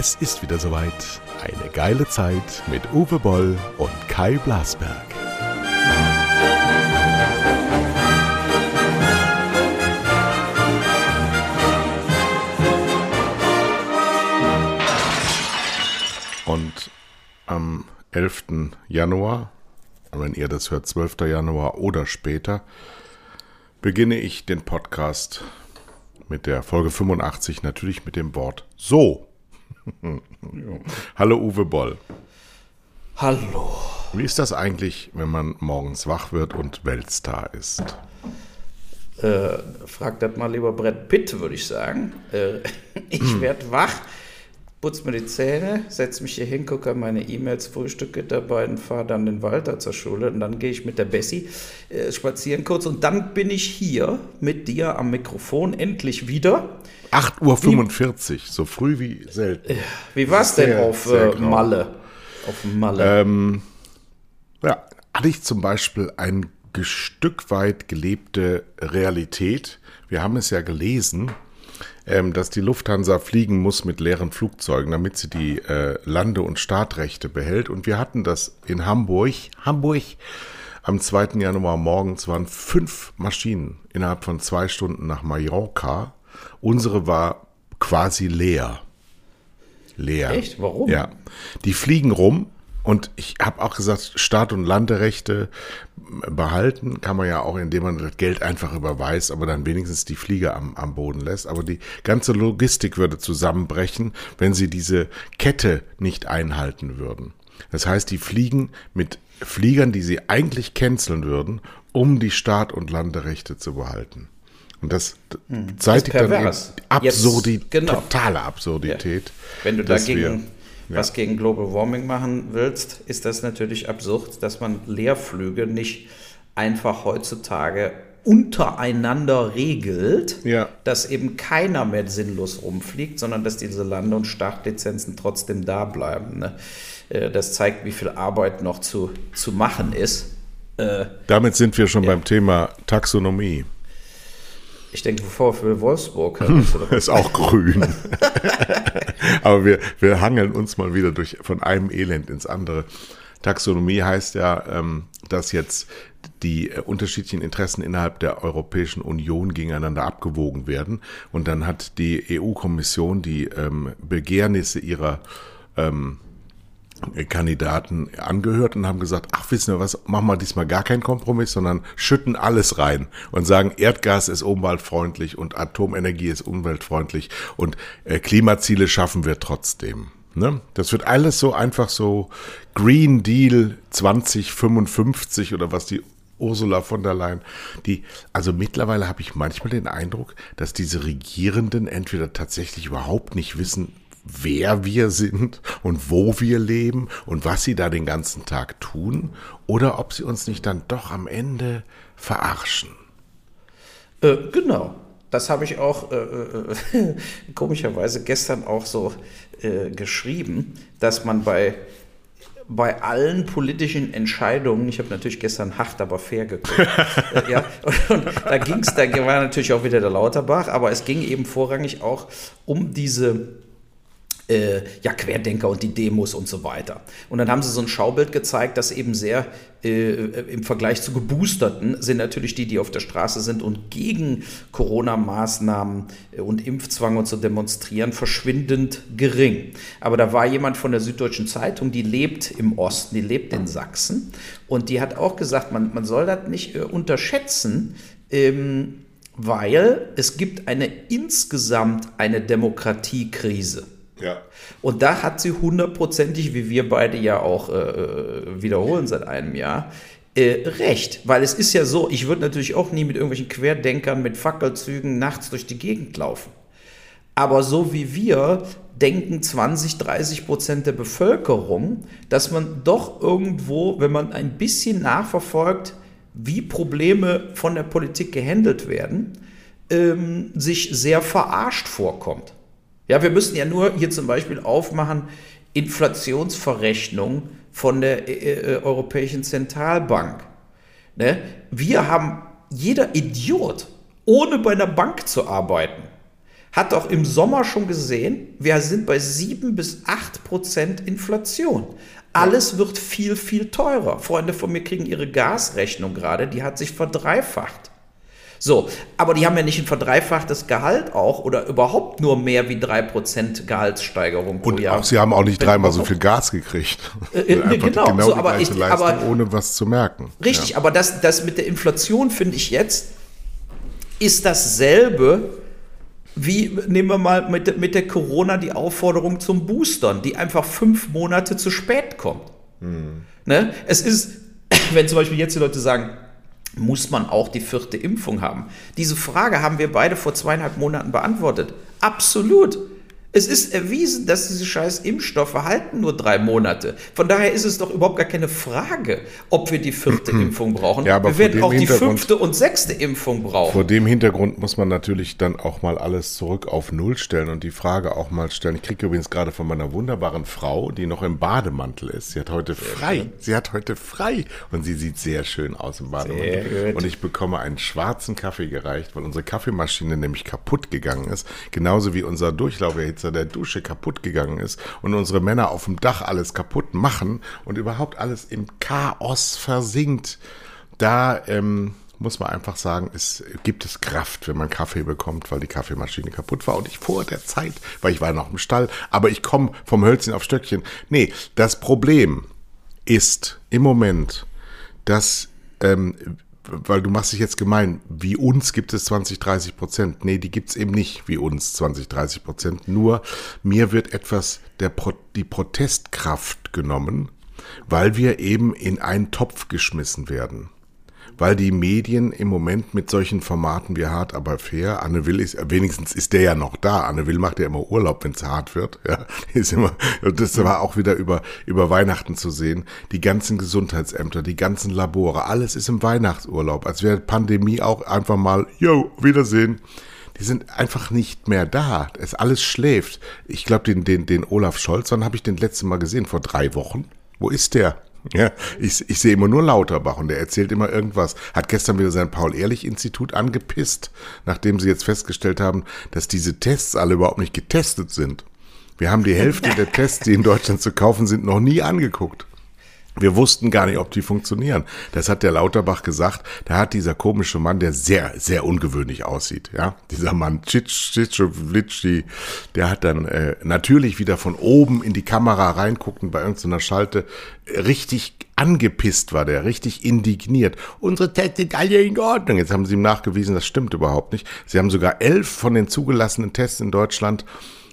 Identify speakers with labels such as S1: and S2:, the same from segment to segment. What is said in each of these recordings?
S1: Es ist wieder soweit. Eine geile Zeit mit Uwe Boll und Kai Blasberg. Und am 11. Januar, wenn ihr das hört, 12. Januar oder später, beginne ich den Podcast mit der Folge 85 natürlich mit dem Wort so. Hallo Uwe Boll.
S2: Hallo.
S1: Wie ist das eigentlich, wenn man morgens wach wird und Weltstar ist?
S2: Äh, frag das mal lieber Brett Pitt, würde ich sagen. Äh, ich werde wach, putze mir die Zähne, setze mich hier hin, gucke meine E-Mails, frühstücke dabei und fahre dann den Walter zur Schule. Und dann gehe ich mit der Bessie äh, spazieren kurz. Und dann bin ich hier mit dir am Mikrofon endlich wieder.
S1: 8.45 Uhr, so früh wie selten.
S2: Wie war es denn auf äh, Malle? Auf Malle.
S1: Ähm, ja, hatte ich zum Beispiel ein Stück weit gelebte Realität. Wir haben es ja gelesen, ähm, dass die Lufthansa fliegen muss mit leeren Flugzeugen, damit sie die äh, Lande- und Startrechte behält. Und wir hatten das in Hamburg. Hamburg am 2. Januar morgens waren fünf Maschinen innerhalb von zwei Stunden nach Mallorca. Unsere war quasi leer. Leer.
S2: Echt? Warum?
S1: Ja. Die fliegen rum und ich habe auch gesagt, Start- und Landerechte behalten kann man ja auch, indem man das Geld einfach überweist, aber dann wenigstens die Flieger am, am Boden lässt. Aber die ganze Logistik würde zusammenbrechen, wenn sie diese Kette nicht einhalten würden. Das heißt, die fliegen mit Fliegern, die sie eigentlich canceln würden, um die Start- und Landerechte zu behalten. Und das
S2: Hm.
S1: zeitigt
S2: ist
S1: dann eben. Absurdi
S2: Jetzt- genau.
S1: totale Absurdität.
S2: Wenn du dagegen
S1: wir-
S2: was gegen Global Warming machen willst, ist das natürlich absurd, dass man Leerflüge nicht einfach heutzutage untereinander regelt,
S1: Ja.
S2: dass eben keiner mehr sinnlos rumfliegt, sondern dass diese Lande- und Startlizenzen trotzdem da bleiben. Ne? Äh, Das zeigt, wie viel Arbeit noch zu, zu machen ist. Äh,
S1: Damit sind wir schon beim Thema Taxonomie.
S2: Ich denke, VfL Wolfsburg so
S1: Ist auch grün. Aber wir, wir hangeln uns mal wieder durch, von einem Elend ins andere. Taxonomie heißt ja, ähm, dass jetzt die äh, unterschiedlichen Interessen innerhalb der Europäischen Union gegeneinander abgewogen werden. Und dann hat die EU-Kommission die ähm, Begehrnisse ihrer ähm, Kandidaten angehört und haben gesagt, ach wissen wir was, machen wir diesmal gar keinen Kompromiss, sondern schütten alles rein und sagen, Erdgas ist umweltfreundlich und Atomenergie ist umweltfreundlich und äh, Klimaziele schaffen wir trotzdem. Ne? Das wird alles so einfach so Green Deal 2055 oder was die Ursula von der Leyen, die, also mittlerweile habe ich manchmal den Eindruck, dass diese Regierenden entweder tatsächlich überhaupt nicht wissen, wer wir sind und wo wir leben und was sie da den ganzen Tag tun, oder ob sie uns nicht dann doch am Ende verarschen.
S2: Äh, genau. Das habe ich auch äh, äh, komischerweise gestern auch so äh, geschrieben, dass man bei, bei allen politischen Entscheidungen, ich habe natürlich gestern hart, aber fair geguckt, äh, ja, und, und da ging es, da war natürlich auch wieder der Lauterbach, aber es ging eben vorrangig auch um diese äh, ja, Querdenker und die Demos und so weiter. Und dann haben sie so ein Schaubild gezeigt, das eben sehr äh, im Vergleich zu Geboosterten sind natürlich die, die auf der Straße sind und gegen Corona-Maßnahmen äh, und Impfzwang und so demonstrieren, verschwindend gering. Aber da war jemand von der Süddeutschen Zeitung, die lebt im Osten, die lebt in Sachsen und die hat auch gesagt, man, man soll das nicht äh, unterschätzen, ähm, weil es gibt eine insgesamt eine Demokratiekrise.
S1: Ja.
S2: Und da hat sie hundertprozentig, wie wir beide ja auch äh, wiederholen seit einem Jahr, äh, recht. Weil es ist ja so, ich würde natürlich auch nie mit irgendwelchen Querdenkern mit Fackelzügen nachts durch die Gegend laufen. Aber so wie wir denken 20, 30 Prozent der Bevölkerung, dass man doch irgendwo, wenn man ein bisschen nachverfolgt, wie Probleme von der Politik gehandelt werden, ähm, sich sehr verarscht vorkommt. Ja, wir müssen ja nur hier zum Beispiel aufmachen, Inflationsverrechnung von der äh, äh, Europäischen Zentralbank. Ne? Wir haben, jeder Idiot, ohne bei einer Bank zu arbeiten, hat doch im Sommer schon gesehen, wir sind bei 7 bis 8 Prozent Inflation. Alles wird viel, viel teurer. Freunde von mir kriegen ihre Gasrechnung gerade, die hat sich verdreifacht. So, aber die haben ja nicht ein verdreifachtes Gehalt auch oder überhaupt nur mehr wie 3% Gehaltssteigerung
S1: Und Jahr. Auch, sie haben auch nicht dreimal so viel Gas gekriegt.
S2: Äh, äh, genau, genau so, aber, ich, aber
S1: ohne was zu merken.
S2: Richtig, ja. aber das, das mit der Inflation finde ich jetzt, ist dasselbe wie, nehmen wir mal mit, mit der Corona die Aufforderung zum Boostern, die einfach fünf Monate zu spät kommt. Hm. Ne? Es ist, wenn zum Beispiel jetzt die Leute sagen, muss man auch die vierte Impfung haben? Diese Frage haben wir beide vor zweieinhalb Monaten beantwortet. Absolut. Es ist erwiesen, dass diese scheiß Impfstoffe halten nur drei Monate. Von daher ist es doch überhaupt gar keine Frage, ob wir die vierte Impfung brauchen. Ja, aber wir werden auch die fünfte und sechste Impfung brauchen.
S1: Vor dem Hintergrund muss man natürlich dann auch mal alles zurück auf Null stellen und die Frage auch mal stellen. Ich kriege übrigens gerade von meiner wunderbaren Frau, die noch im Bademantel ist. Sie hat heute frei. Sie hat heute frei und sie sieht sehr schön aus im Bademantel. Und ich bekomme einen schwarzen Kaffee gereicht, weil unsere Kaffeemaschine nämlich kaputt gegangen ist. Genauso wie unser Durchlauferhitzer Wasser der Dusche kaputt gegangen ist und unsere Männer auf dem Dach alles kaputt machen und überhaupt alles im Chaos versinkt, da ähm, muss man einfach sagen, es gibt es Kraft, wenn man Kaffee bekommt, weil die Kaffeemaschine kaputt war und ich vor der Zeit, weil ich war noch im Stall, aber ich komme vom Hölzchen auf Stöckchen. Nee, das Problem ist im Moment, dass ähm, weil du machst dich jetzt gemein, wie uns gibt es 20, 30 Prozent. Nee, die gibt's eben nicht wie uns 20, 30 Prozent. Nur mir wird etwas der Pro die Protestkraft genommen, weil wir eben in einen Topf geschmissen werden weil die Medien im Moment mit solchen Formaten wie Hart aber fair, Anne Will ist, wenigstens ist der ja noch da. Anne Will macht ja immer Urlaub, wenn es hart wird. Ja, ist immer, das war auch wieder über, über Weihnachten zu sehen. Die ganzen Gesundheitsämter, die ganzen Labore, alles ist im Weihnachtsurlaub. Als wäre Pandemie auch einfach mal, yo, Wiedersehen die sind einfach nicht mehr da. Es alles schläft. Ich glaube, den, den, den Olaf Scholz, wann habe ich den letzten Mal gesehen? Vor drei Wochen? Wo ist der? Ja, ich, ich sehe immer nur Lauterbach und der erzählt immer irgendwas. Hat gestern wieder sein Paul-Ehrlich-Institut angepisst, nachdem sie jetzt festgestellt haben, dass diese Tests alle überhaupt nicht getestet sind. Wir haben die Hälfte der Tests, die in Deutschland zu kaufen sind, noch nie angeguckt. Wir wussten gar nicht, ob die funktionieren. Das hat der Lauterbach gesagt. Da hat dieser komische Mann, der sehr, sehr ungewöhnlich aussieht, ja, dieser Mann Cicciolitschi, der hat dann äh, natürlich wieder von oben in die Kamera reinguckt und bei irgendeiner Schalte richtig angepisst war der, richtig indigniert. Unsere Tests sind alle in Ordnung. Jetzt haben sie ihm nachgewiesen, das stimmt überhaupt nicht. Sie haben sogar elf von den zugelassenen Tests in Deutschland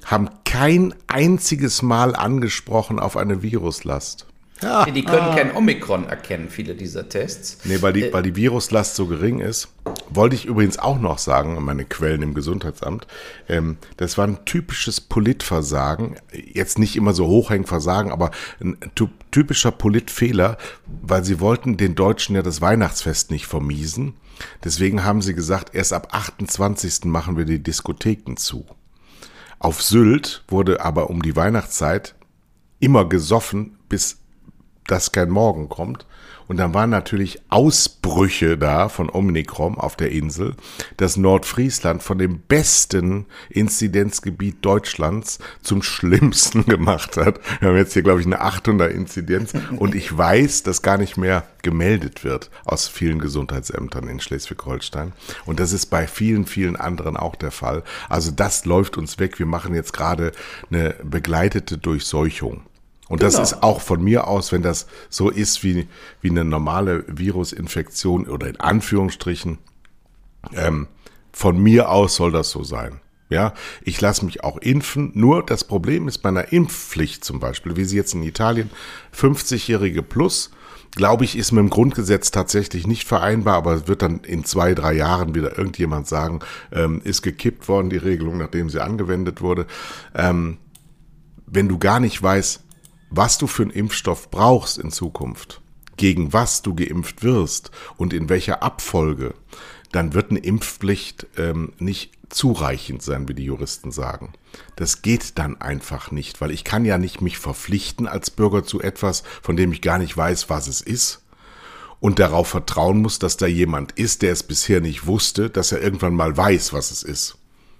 S1: haben kein einziges Mal angesprochen auf eine Viruslast.
S2: Ja. Die können ah. kein Omikron erkennen, viele dieser Tests.
S1: Nee, weil die, äh, weil die Viruslast so gering ist. Wollte ich übrigens auch noch sagen, meine Quellen im Gesundheitsamt, ähm, das war ein typisches Politversagen. Jetzt nicht immer so hochhängend Versagen, aber ein typischer Politfehler, weil sie wollten den Deutschen ja das Weihnachtsfest nicht vermiesen. Deswegen haben sie gesagt, erst ab 28. machen wir die Diskotheken zu. Auf Sylt wurde aber um die Weihnachtszeit immer gesoffen bis dass kein Morgen kommt. Und dann waren natürlich Ausbrüche da von Omikron auf der Insel, dass Nordfriesland von dem besten Inzidenzgebiet Deutschlands zum schlimmsten gemacht hat. Wir haben jetzt hier, glaube ich, eine 800 Inzidenz. Und ich weiß, dass gar nicht mehr gemeldet wird aus vielen Gesundheitsämtern in Schleswig-Holstein. Und das ist bei vielen, vielen anderen auch der Fall. Also das läuft uns weg. Wir machen jetzt gerade eine begleitete Durchseuchung. Und genau. das ist auch von mir aus, wenn das so ist wie, wie eine normale Virusinfektion oder in Anführungsstrichen, ähm, von mir aus soll das so sein. Ja, ich lasse mich auch impfen. Nur das Problem ist bei einer Impfpflicht zum Beispiel, wie sie jetzt in Italien, 50-Jährige plus, glaube ich, ist mit dem Grundgesetz tatsächlich nicht vereinbar, aber es wird dann in zwei, drei Jahren wieder irgendjemand sagen, ähm, ist gekippt worden, die Regelung, nachdem sie angewendet wurde. Ähm, wenn du gar nicht weißt, was du für einen Impfstoff brauchst in Zukunft, gegen was du geimpft wirst und in welcher Abfolge, dann wird eine Impfpflicht ähm, nicht zureichend sein, wie die Juristen sagen. Das geht dann einfach nicht, weil ich kann ja nicht mich verpflichten als Bürger zu etwas, von dem ich gar nicht weiß, was es ist und darauf vertrauen muss, dass da jemand ist, der es bisher nicht wusste, dass er irgendwann mal weiß, was es ist.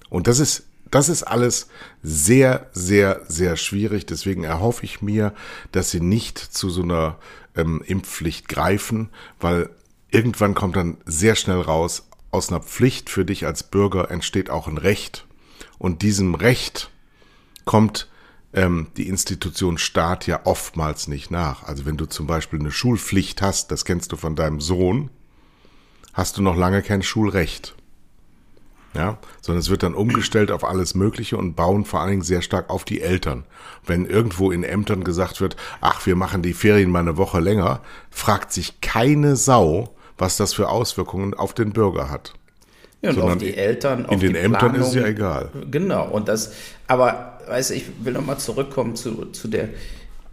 S1: Und das ist das ist alles sehr, sehr, sehr schwierig. Deswegen erhoffe ich mir, dass sie nicht zu so einer ähm, Impfpflicht greifen, weil irgendwann kommt dann sehr schnell raus, aus einer Pflicht für dich als Bürger entsteht auch ein Recht. Und diesem Recht kommt ähm, die Institution Staat ja oftmals nicht nach. Also wenn du zum Beispiel eine Schulpflicht hast, das kennst du von deinem Sohn, hast du noch lange kein Schulrecht. Ja, sondern es wird dann umgestellt auf alles Mögliche und bauen vor allen Dingen sehr stark auf die Eltern. Wenn irgendwo in Ämtern gesagt wird, ach, wir machen die Ferien mal eine Woche länger, fragt sich keine Sau, was das für Auswirkungen auf den Bürger hat.
S2: Ja, und auf die Eltern, auf
S1: in den
S2: die
S1: Ämtern
S2: Planung.
S1: ist es ja egal.
S2: Genau, und das, aber weiß ich will nochmal zurückkommen zu, zu, der,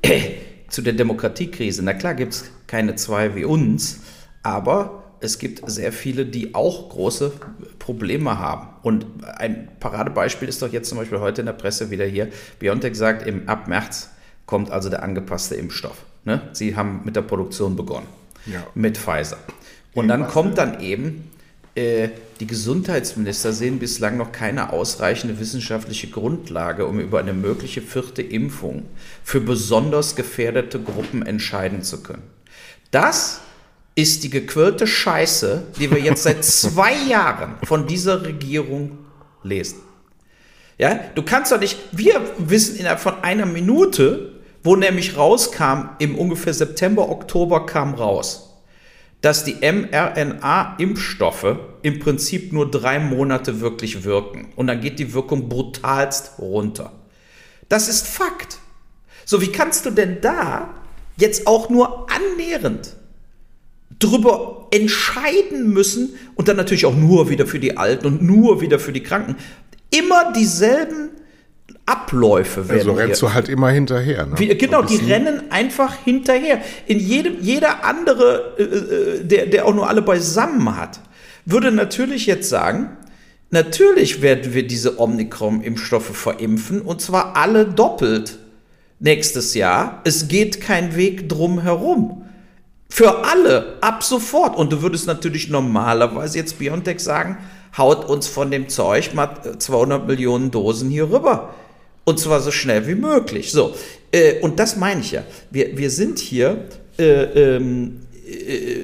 S2: zu der Demokratiekrise. Na klar gibt es keine zwei wie uns, aber es gibt sehr viele, die auch große Probleme haben. Und ein Paradebeispiel ist doch jetzt zum Beispiel heute in der Presse wieder hier. BioNTech sagt, im, ab März kommt also der angepasste Impfstoff. Ne? Sie haben mit der Produktion begonnen.
S1: Ja.
S2: Mit Pfizer. Und dann kommt dann eben, äh, die Gesundheitsminister sehen bislang noch keine ausreichende wissenschaftliche Grundlage, um über eine mögliche vierte Impfung für besonders gefährdete Gruppen entscheiden zu können. Das ist die gequirlte Scheiße, die wir jetzt seit zwei Jahren von dieser Regierung lesen. Ja, du kannst doch nicht, wir wissen innerhalb von einer Minute, wo nämlich rauskam, im ungefähr September, Oktober kam raus, dass die mRNA-Impfstoffe im Prinzip nur drei Monate wirklich wirken. Und dann geht die Wirkung brutalst runter. Das ist Fakt. So, wie kannst du denn da jetzt auch nur annähernd drüber entscheiden müssen und dann natürlich auch nur wieder für die Alten und nur wieder für die Kranken. Immer dieselben Abläufe werden.
S1: Also rennst
S2: hier.
S1: du halt immer hinterher. Ne?
S2: Wie, genau,
S1: Ein
S2: die rennen einfach hinterher. In jedem, jeder andere, äh, äh, der, der auch nur alle beisammen hat, würde natürlich jetzt sagen, natürlich werden wir diese Omikron-Impfstoffe verimpfen und zwar alle doppelt nächstes Jahr. Es geht kein Weg drum herum. Für alle, ab sofort. Und du würdest natürlich normalerweise jetzt BioNTech sagen, haut uns von dem Zeug mal 200 Millionen Dosen hier rüber. Und zwar so schnell wie möglich. So, äh, und das meine ich ja. Wir, wir sind hier äh, ähm, äh,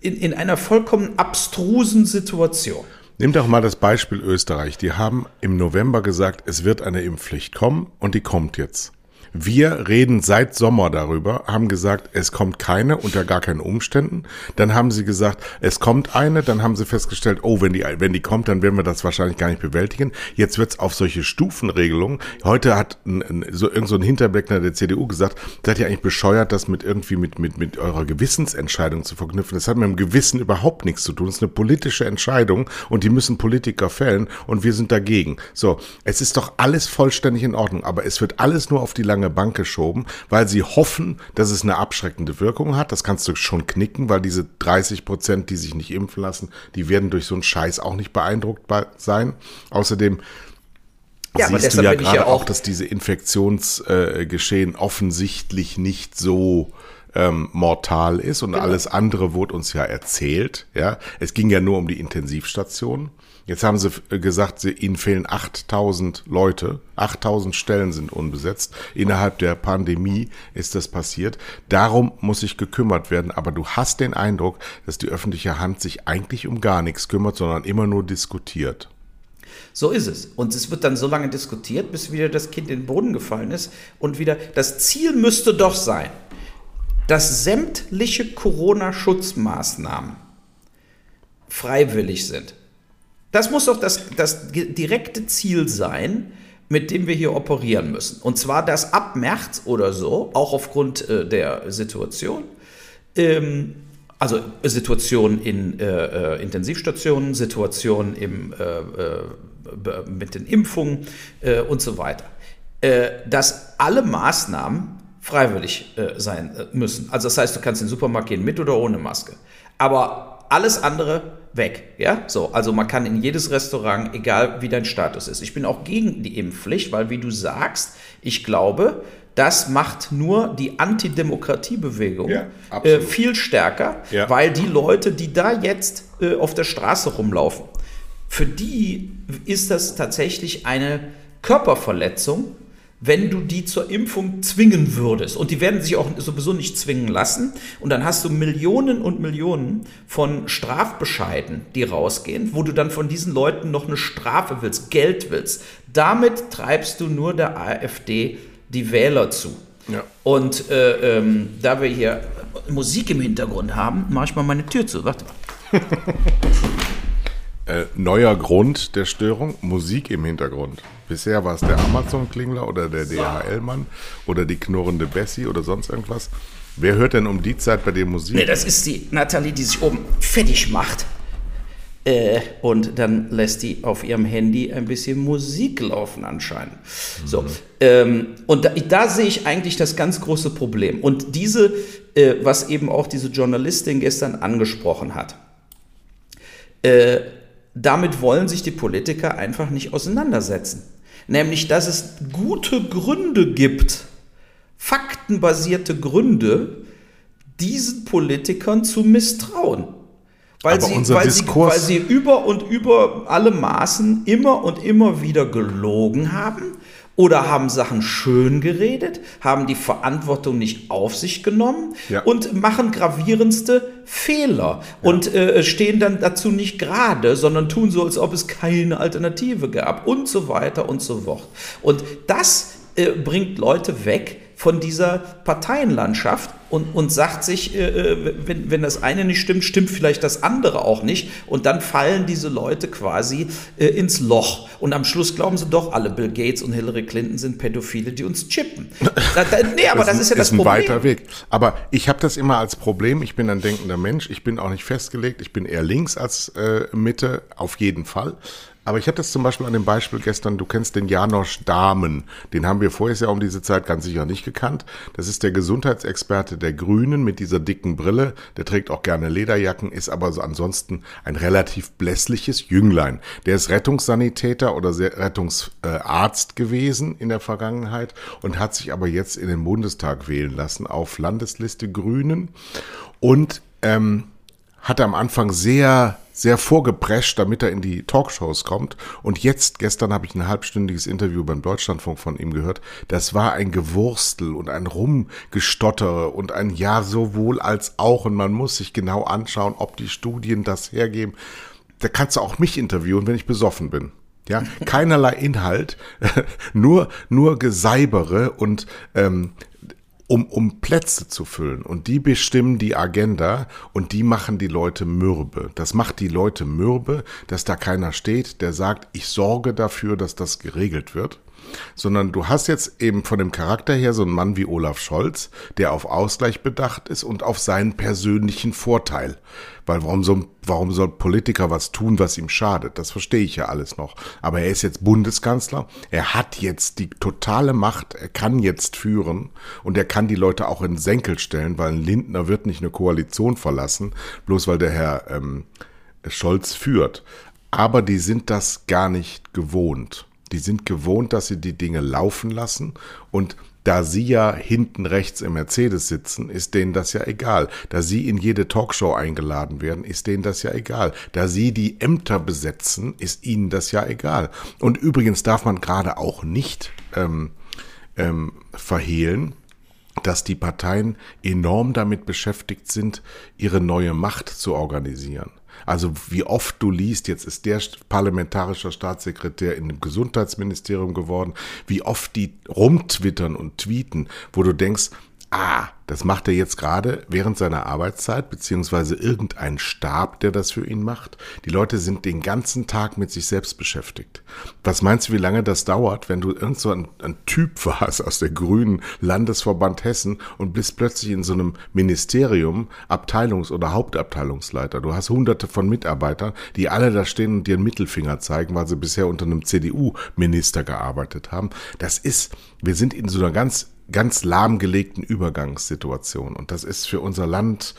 S2: in, in einer vollkommen abstrusen Situation.
S1: Nimm doch mal das Beispiel Österreich. Die haben im November gesagt, es wird eine Impfpflicht kommen und die kommt jetzt. Wir reden seit Sommer darüber, haben gesagt, es kommt keine unter gar keinen Umständen. Dann haben sie gesagt, es kommt eine. Dann haben sie festgestellt, oh, wenn die, wenn die kommt, dann werden wir das wahrscheinlich gar nicht bewältigen. Jetzt wird's auf solche Stufenregelungen. Heute hat ein, ein, so irgend so ein Hinterbleckner der CDU gesagt, seid ihr eigentlich bescheuert, das mit irgendwie mit, mit, mit eurer Gewissensentscheidung zu verknüpfen. Das hat mit dem Gewissen überhaupt nichts zu tun. Das ist eine politische Entscheidung und die müssen Politiker fällen und wir sind dagegen. So, es ist doch alles vollständig in Ordnung, aber es wird alles nur auf die lange Bank geschoben, weil sie hoffen, dass es eine abschreckende Wirkung hat. Das kannst du schon knicken, weil diese 30 Prozent, die sich nicht impfen lassen, die werden durch so einen Scheiß auch nicht beeindruckt sein. Außerdem
S2: Ja,
S1: siehst du ja gerade
S2: ja
S1: auch,
S2: auch-
S1: dass diese Infektionsgeschehen offensichtlich nicht so ähm, mortal ist und alles andere wurde uns ja erzählt. Ja, es ging ja nur um die Intensivstationen. Jetzt haben sie äh, gesagt, sie, ihnen fehlen 8000 Leute, 8000 Stellen sind unbesetzt. Innerhalb der Pandemie ist das passiert. Darum muss sich gekümmert werden. Aber du hast den Eindruck, dass die öffentliche Hand sich eigentlich um gar nichts kümmert, sondern immer nur diskutiert.
S2: So ist es. Und es wird dann so lange diskutiert, bis wieder das Kind in den Boden gefallen ist. Und wieder, das Ziel müsste doch sein, dass sämtliche Corona-Schutzmaßnahmen freiwillig sind. Das muss doch das, das direkte Ziel sein, mit dem wir hier operieren müssen. Und zwar, dass ab März oder so, auch aufgrund äh, der Situation, ähm, also Situation in äh, äh, Intensivstationen, Situation im, äh, äh, mit den Impfungen äh, und so weiter, dass alle Maßnahmen freiwillig sein müssen. Also das heißt, du kannst in den Supermarkt gehen mit oder ohne Maske. Aber alles andere weg, ja? So, also man kann in jedes Restaurant, egal wie dein Status ist. Ich bin auch gegen die Impfpflicht, weil wie du sagst, ich glaube, das macht nur die Antidemokratiebewegung
S1: Ja,
S2: äh, viel stärker,
S1: Ja.
S2: weil die Leute, die da jetzt äh, auf der Straße rumlaufen, für die ist das tatsächlich eine Körperverletzung, wenn du die zur Impfung zwingen würdest. Und die werden sich auch sowieso nicht zwingen lassen. Und dann hast du Millionen und Millionen von Strafbescheiden, die rausgehen, wo du dann von diesen Leuten noch eine Strafe willst, Geld willst. Damit treibst du nur der AfD die Wähler zu. Ja. Und äh, ähm, da wir hier Musik im Hintergrund haben, mache ich mal meine Tür zu. Warte mal.
S1: äh, neuer Grund der Störung, Musik im Hintergrund. Bisher war es der Amazon-Klingler oder der DHL-Mann oder die knurrende Bessie oder sonst irgendwas. Wer hört denn um die Zeit bei dir Musik?
S2: Nee, das ist die Nathalie, die sich oben fertig macht. Äh, und dann lässt die auf ihrem Handy ein bisschen Musik laufen anscheinend. Mhm. So, ähm, und da, da, sehe ich eigentlich das ganz große Problem. Und diese, äh, was eben auch diese Journalistin gestern angesprochen hat, äh, damit wollen sich die Politiker einfach nicht auseinandersetzen. Nämlich, dass es gute Gründe gibt, faktenbasierte Gründe, diesen Politikern zu misstrauen. Weil, sie, weil, sie, weil sie über und über alle Maßen immer und immer wieder gelogen haben oder haben Sachen schön geredet, haben die Verantwortung nicht auf sich genommen ja. und machen gravierendste Fehler ja. und äh, stehen dann dazu nicht gerade, sondern tun so, als ob es keine Alternative gab und so weiter und so fort. Und das äh, bringt Leute weg von dieser Parteienlandschaft und, und sagt sich, äh, äh, wenn, wenn das eine nicht stimmt, stimmt vielleicht das andere auch nicht. Und dann fallen diese Leute quasi äh, ins Loch. Und am Schluss glauben sie doch, alle Bill Gates und Hillary Clinton sind Pädophile, die uns chippen.
S1: Da, da, nee, aber das, das ist ja das ist Problem. ein weiter Weg. Aber ich habe das immer als Problem. Ich bin ein denkender Mensch. Ich bin auch nicht festgelegt. Ich bin eher links als äh, Mitte, auf jeden Fall. Aber ich hatte das zum Beispiel an dem Beispiel gestern, du kennst den Janosch Dahmen, den haben wir vorher ja um diese Zeit ganz sicher nicht gekannt. Das ist der Gesundheitsexperte der Grünen mit dieser dicken Brille, der trägt auch gerne Lederjacken, ist aber so ansonsten ein relativ blässliches Jünglein. Der ist Rettungssanitäter oder Rettungsarzt gewesen in der Vergangenheit und hat sich aber jetzt in den Bundestag wählen lassen auf Landesliste Grünen und ähm, hat am Anfang sehr sehr vorgeprescht, damit er in die Talkshows kommt. Und jetzt, gestern habe ich ein halbstündiges Interview beim Deutschlandfunk von ihm gehört. Das war ein Gewurstel und ein Rumgestottere und ein Ja sowohl als auch. Und man muss sich genau anschauen, ob die Studien das hergeben. Da kannst du auch mich interviewen, wenn ich besoffen bin. Ja, keinerlei Inhalt, nur, nur Geseibere und ähm, um, um Plätze zu füllen. Und die bestimmen die Agenda und die machen die Leute mürbe. Das macht die Leute mürbe, dass da keiner steht, der sagt, ich sorge dafür, dass das geregelt wird sondern du hast jetzt eben von dem Charakter her so einen Mann wie Olaf Scholz, der auf Ausgleich bedacht ist und auf seinen persönlichen Vorteil. Weil warum soll, warum soll Politiker was tun, was ihm schadet? Das verstehe ich ja alles noch. Aber er ist jetzt Bundeskanzler, er hat jetzt die totale Macht, er kann jetzt führen und er kann die Leute auch in Senkel stellen, weil ein Lindner wird nicht eine Koalition verlassen, bloß weil der Herr ähm, Scholz führt. Aber die sind das gar nicht gewohnt. Die sind gewohnt, dass sie die Dinge laufen lassen und da sie ja hinten rechts im Mercedes sitzen, ist denen das ja egal. Da sie in jede Talkshow eingeladen werden, ist denen das ja egal. Da sie die Ämter besetzen, ist ihnen das ja egal. Und übrigens darf man gerade auch nicht ähm, ähm, verhehlen, dass die Parteien enorm damit beschäftigt sind, ihre neue Macht zu organisieren. Also wie oft du liest, jetzt ist der parlamentarischer Staatssekretär in dem Gesundheitsministerium geworden, wie oft die rumtwittern und tweeten, wo du denkst, ah, das macht er jetzt gerade während seiner Arbeitszeit, beziehungsweise irgendein Stab, der das für ihn macht. Die Leute sind den ganzen Tag mit sich selbst beschäftigt. Was meinst du, wie lange das dauert, wenn du irgend so ein, ein Typ warst aus der grünen Landesverband Hessen und bist plötzlich in so einem Ministerium Abteilungs- oder Hauptabteilungsleiter? Du hast hunderte von Mitarbeitern, die alle da stehen und dir einen Mittelfinger zeigen, weil sie bisher unter einem CDU-Minister gearbeitet haben. Das ist, wir sind in so einer ganz ganz lahmgelegten Übergangssituation. Und das ist für unser Land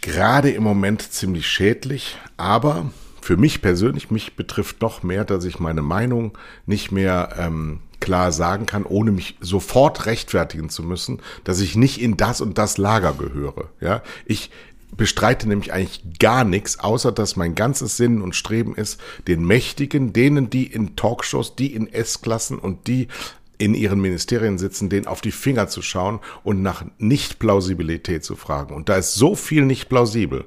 S1: gerade im Moment ziemlich schädlich. Aber für mich persönlich, mich betrifft noch mehr, dass ich meine Meinung nicht mehr ähm, klar sagen kann, ohne mich sofort rechtfertigen zu müssen, dass ich nicht in das und das Lager gehöre. Ja, ich bestreite nämlich eigentlich gar nichts, außer dass mein ganzes Sinn und Streben ist, den Mächtigen, denen, die in Talkshows, die in S-Klassen und die in ihren Ministerien sitzen, denen auf die Finger zu schauen und nach Nicht-Plausibilität zu fragen. Und da ist so viel nicht plausibel.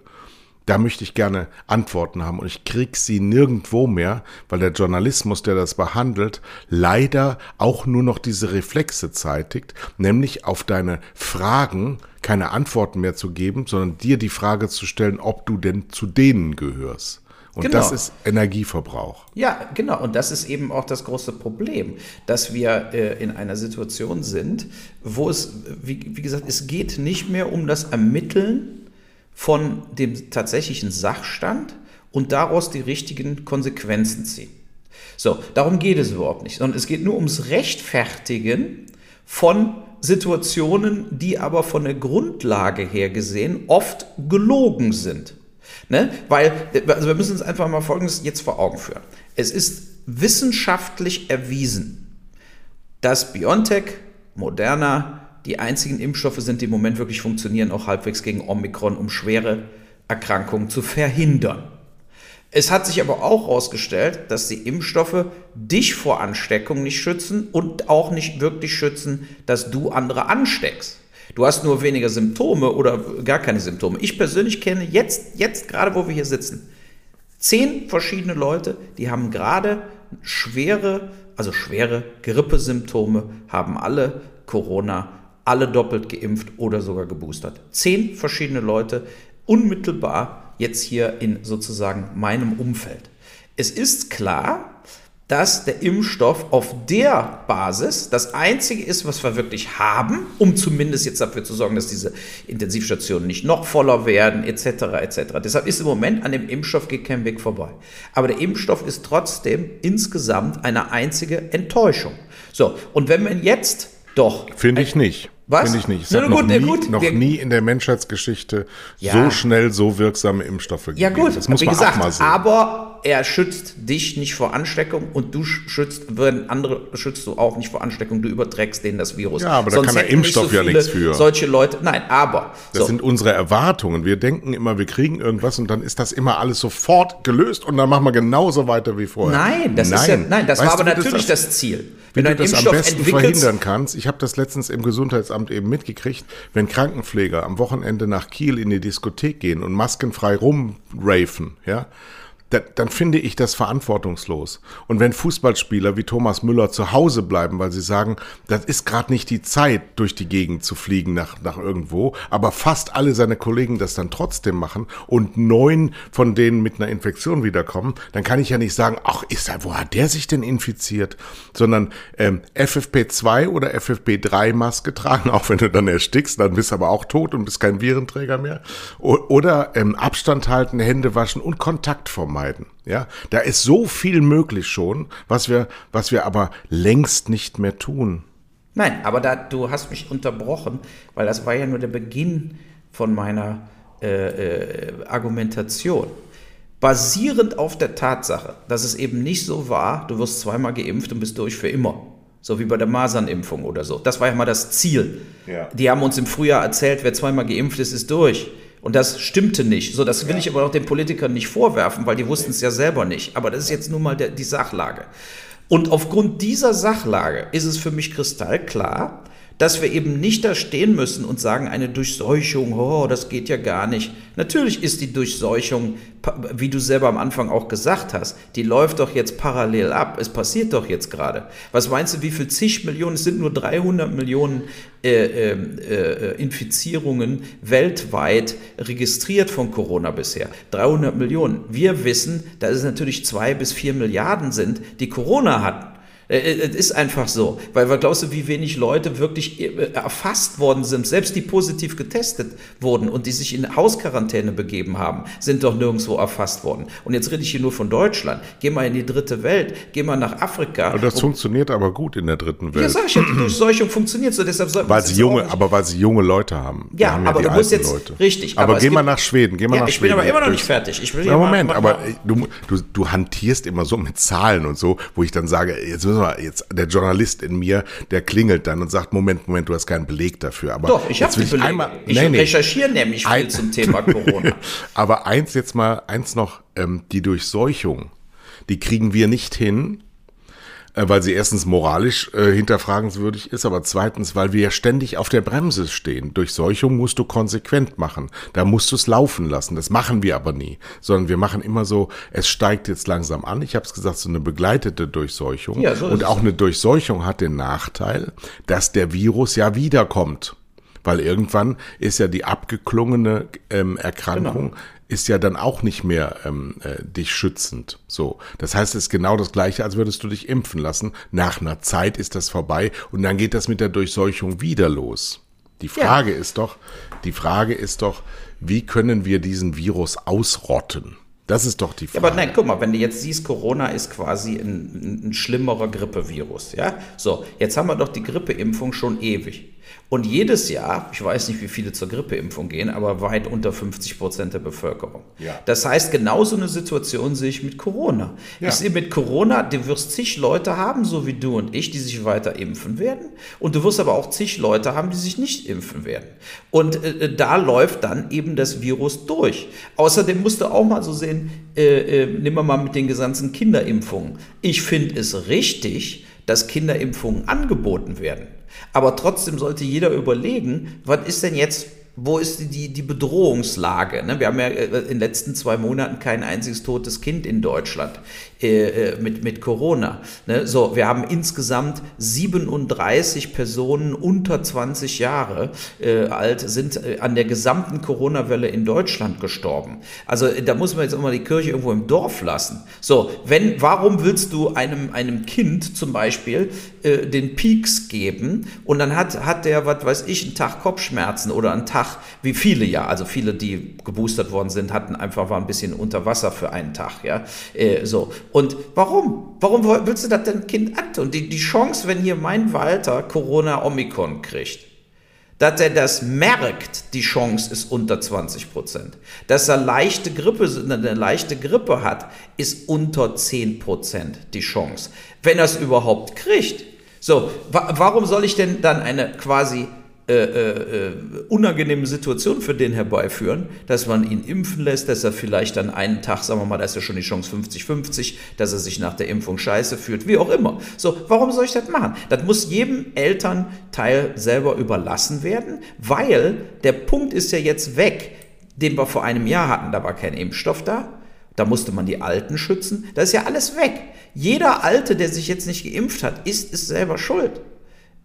S1: Da möchte ich gerne Antworten haben und ich krieg sie nirgendwo mehr, weil der Journalismus, der das behandelt, leider auch nur noch diese Reflexe zeitigt, nämlich auf deine Fragen keine Antworten mehr zu geben, sondern dir die Frage zu stellen, ob du denn zu denen gehörst. Und
S2: Genau.
S1: das ist Energieverbrauch.
S2: Ja, genau. Und das ist eben auch das große Problem, dass wir äh, in einer Situation sind, wo es, wie, wie gesagt, es geht nicht mehr um das Ermitteln von dem tatsächlichen Sachstand und daraus die richtigen Konsequenzen ziehen. So, darum geht es überhaupt nicht, sondern es geht nur ums Rechtfertigen von Situationen, die aber von der Grundlage her gesehen oft gelogen sind. Ne? Weil, also wir müssen uns einfach mal Folgendes jetzt vor Augen führen. Es ist wissenschaftlich erwiesen, dass BioNTech, Moderna die einzigen Impfstoffe sind, die im Moment wirklich funktionieren, auch halbwegs gegen Omikron, um schwere Erkrankungen zu verhindern. Es hat sich aber auch herausgestellt, dass die Impfstoffe dich vor Ansteckung nicht schützen und auch nicht wirklich schützen, dass du andere ansteckst. Du hast nur weniger Symptome oder gar keine Symptome. Ich persönlich kenne jetzt, jetzt gerade, wo wir hier sitzen, zehn verschiedene Leute, die haben gerade schwere, also schwere Grippesymptome, haben alle Corona, alle doppelt geimpft oder sogar geboostert. Zehn verschiedene Leute unmittelbar jetzt hier in sozusagen meinem Umfeld. Es ist klar, dass der Impfstoff auf der Basis das einzige ist, was wir wirklich haben, um zumindest jetzt dafür zu sorgen, dass diese Intensivstationen nicht noch voller werden, etc. etc. Deshalb ist im Moment an dem Impfstoff geht kein Weg vorbei. Aber der Impfstoff ist trotzdem insgesamt eine einzige Enttäuschung. So, und wenn man jetzt doch
S1: Finde ich nicht.
S2: Was?
S1: Finde ich nicht. Es
S2: Na,
S1: hat noch,
S2: gut, na
S1: nie,
S2: gut.
S1: noch nie in der Menschheitsgeschichte
S2: Ja.
S1: so schnell so wirksame Impfstoffe gegeben.
S2: Ja gut,
S1: das muss
S2: wie
S1: man
S2: gesagt,
S1: auch mal sehen.
S2: aber er schützt dich nicht vor Ansteckung und du schützt, wenn andere schützt du auch nicht vor Ansteckung, du überträgst denen das Virus.
S1: Ja, aber da kann der Impfstoff ja
S2: viele
S1: nichts für.
S2: Solche Leute, nein, aber
S1: Das
S2: so,
S1: sind unsere Erwartungen. Wir denken immer, wir kriegen irgendwas und dann ist das immer alles sofort gelöst und dann machen wir genauso weiter wie vorher.
S2: nein, das ist ja, nein, das
S1: Weißt
S2: war aber
S1: du,
S2: natürlich
S1: das,
S2: das, Ziel. Wenn
S1: du das am
S2: Impfstoff
S1: besten
S2: entwickelst,
S1: verhindern kannst. Ich habe das letztens im Gesundheitsamt eben mitgekriegt, wenn Krankenpfleger am Wochenende nach Kiel in die Diskothek gehen und maskenfrei rumrafen, ja, da, dann finde ich das verantwortungslos. Und wenn Fußballspieler wie Thomas Müller zu Hause bleiben, weil sie sagen, das ist gerade nicht die Zeit, durch die Gegend zu fliegen nach, nach irgendwo, aber fast alle seine Kollegen das dann trotzdem machen und neun von denen mit einer Infektion wiederkommen, dann kann ich ja nicht sagen, ach, ist er, wo hat der sich denn infiziert? Sondern ähm, FFP2 oder FFP3 Maske tragen, auch wenn du dann erstickst, dann bist du aber auch tot und bist kein Virenträger mehr. O oder ähm, Abstand halten, Hände waschen und Kontakt vermeiden. Ja, da ist so viel möglich schon, was wir, was wir aber längst nicht mehr tun.
S2: Nein, aber da, du hast mich unterbrochen, weil das war ja nur der Beginn von meiner äh, äh, Argumentation. Basierend auf der Tatsache, dass es eben nicht so war, du wirst zweimal geimpft und bist durch für immer. So wie bei der Masernimpfung oder so. Das war ja mal das Ziel.
S1: Ja.
S2: Die haben uns im Frühjahr erzählt, wer zweimal geimpft ist, ist durch. Und das stimmte nicht. So, das will ich aber auch den Politikern nicht vorwerfen, weil die wussten es ja selber nicht. Aber das ist jetzt nun mal der, die Sachlage. Und aufgrund dieser Sachlage ist es für mich kristallklar, dass wir eben nicht da stehen müssen und sagen, eine Durchseuchung, oh, das geht ja gar nicht. Natürlich ist die Durchseuchung, wie du selber am Anfang auch gesagt hast, die läuft doch jetzt parallel ab. Es passiert doch jetzt gerade. Was meinst du, wie viel zig Millionen, es sind nur 300 Millionen äh, äh, äh, Infizierungen weltweit registriert von Corona bisher. 300 Millionen. Wir wissen, dass es natürlich zwei bis vier Milliarden sind, die Corona hatten. Äh, Es ist einfach so, weil was glaubst du, wie wenig Leute wirklich äh, erfasst worden sind, selbst die positiv getestet wurden und die sich in Hausquarantäne begeben haben, sind doch nirgendwo erfasst worden. Und jetzt rede ich hier nur von Deutschland. Geh mal in die dritte Welt, geh mal nach Afrika.
S1: Und das funktioniert aber gut in der dritten
S2: ja,
S1: Welt.
S2: sag ich ja, die Durchseuchung funktioniert so, deshalb sollten wir
S1: weil sie junge, aber weil sie junge Leute haben.
S2: Ja,
S1: haben
S2: aber
S1: die
S2: du musst jetzt-
S1: Leute.
S2: richtig,
S1: Aber,
S2: aber
S1: geh mal nach Schweden, geh mal
S2: Ja,
S1: nach
S2: ich bin
S1: Schweden.
S2: aber immer noch nicht fertig. Ich will
S1: ja,
S2: hier mal-
S1: Moment,
S2: mal-
S1: aber du, du, du hantierst immer so mit Zahlen und so, wo ich dann sage, jetzt müssen mal, jetzt der Journalist in mir, der klingelt dann und sagt, Moment, Moment, du hast keinen Beleg dafür. Aber
S2: Doch, ich habe Belege.
S1: Einmal,
S2: ich
S1: nee, nee.
S2: recherchiere nämlich viel
S1: Ein-
S2: zum Thema Corona.
S1: Aber eins jetzt mal, eins noch, ähm, die Durchseuchung, die kriegen wir nicht hin, weil sie erstens moralisch äh, hinterfragenswürdig ist, aber zweitens, weil wir ja ständig auf der Bremse stehen. Durchseuchung musst du konsequent machen. Da musst du es laufen lassen. Das machen wir aber nie, sondern wir machen immer so, es steigt jetzt langsam an. Ich habe es gesagt, so eine begleitete Durchseuchung.
S2: Ja, so
S1: Und auch eine Durchseuchung hat den Nachteil, dass der Virus ja wiederkommt. Weil irgendwann ist ja die abgeklungene ähm, Erkrankung ist ja dann auch nicht mehr ähm, äh, dich schützend. So, das heißt, es ist genau das Gleiche, als würdest du dich impfen lassen. Nach einer Zeit ist das vorbei und dann geht das mit der Durchseuchung wieder los. Die Frage ist doch, die Frage ist doch, wie können wir diesen Virus ausrotten? Das ist doch die
S2: Ja,
S1: Frage.
S2: aber nein, guck mal, wenn du jetzt siehst, Corona ist quasi ein, ein, ein schlimmerer Grippevirus, ja? So, jetzt haben wir doch die Grippeimpfung schon ewig. Und jedes Jahr, ich weiß nicht, wie viele zur Grippeimpfung gehen, aber weit unter 50 Prozent der Bevölkerung.
S1: Ja.
S2: Das heißt, genau so eine Situation sehe ich mit Corona.
S1: Ja.
S2: Ich sehe mit Corona, du wirst zig Leute haben, so wie du und ich, die sich weiter impfen werden. Und du wirst aber auch zig Leute haben, die sich nicht impfen werden. Und äh, da läuft dann eben das Virus durch. Außerdem musst du auch mal so sehen, äh, äh, nehmen wir mal mit den ganzen Kinderimpfungen. Ich finde es richtig, dass Kinderimpfungen angeboten werden. Aber trotzdem sollte jeder überlegen, was ist denn jetzt, wo ist die, die, Bedrohungslage? Ne? Wir haben ja äh, in den letzten zwei Monaten kein einziges totes Kind in Deutschland äh, äh, mit, mit Corona. Ne? So, wir haben insgesamt 37 Personen unter 20 Jahre äh, alt sind äh, an der gesamten Corona-Welle in Deutschland gestorben. Also da muss man jetzt auch mal die Kirche irgendwo im Dorf lassen. So, wenn, warum willst du einem, einem Kind zum Beispiel äh, den Peaks geben und dann hat, hat der, was weiß ich, einen Tag Kopfschmerzen oder einen Tag, wie viele ja, also viele, die geboostert worden sind, hatten einfach, war ein bisschen unter Wasser für einen Tag, ja, äh, so. Und warum? Warum willst du das denn Kind antun? Die, die Chance, wenn hier mein Walter Corona Omikron kriegt, dass er das merkt, die Chance ist unter 20 Prozent. Dass er leichte Grippe, eine leichte Grippe hat, ist unter 10 Prozent die Chance. Wenn er es überhaupt kriegt. So, wa warum soll ich denn dann eine quasi äh, äh, äh, unangenehme Situation für den herbeiführen, dass man ihn impfen lässt, dass er vielleicht dann einen Tag, sagen wir mal, da ist ja schon die Chance 50-50, dass er sich nach der Impfung scheiße fühlt, wie auch immer. So, warum soll ich das machen? Das muss jedem Elternteil selber überlassen werden, weil der Punkt ist ja jetzt weg, den wir vor einem Jahr hatten, da war kein Impfstoff da. Da musste man die Alten schützen. Da ist ja alles weg. Jeder Alte, der sich jetzt nicht geimpft hat, ist es selber schuld.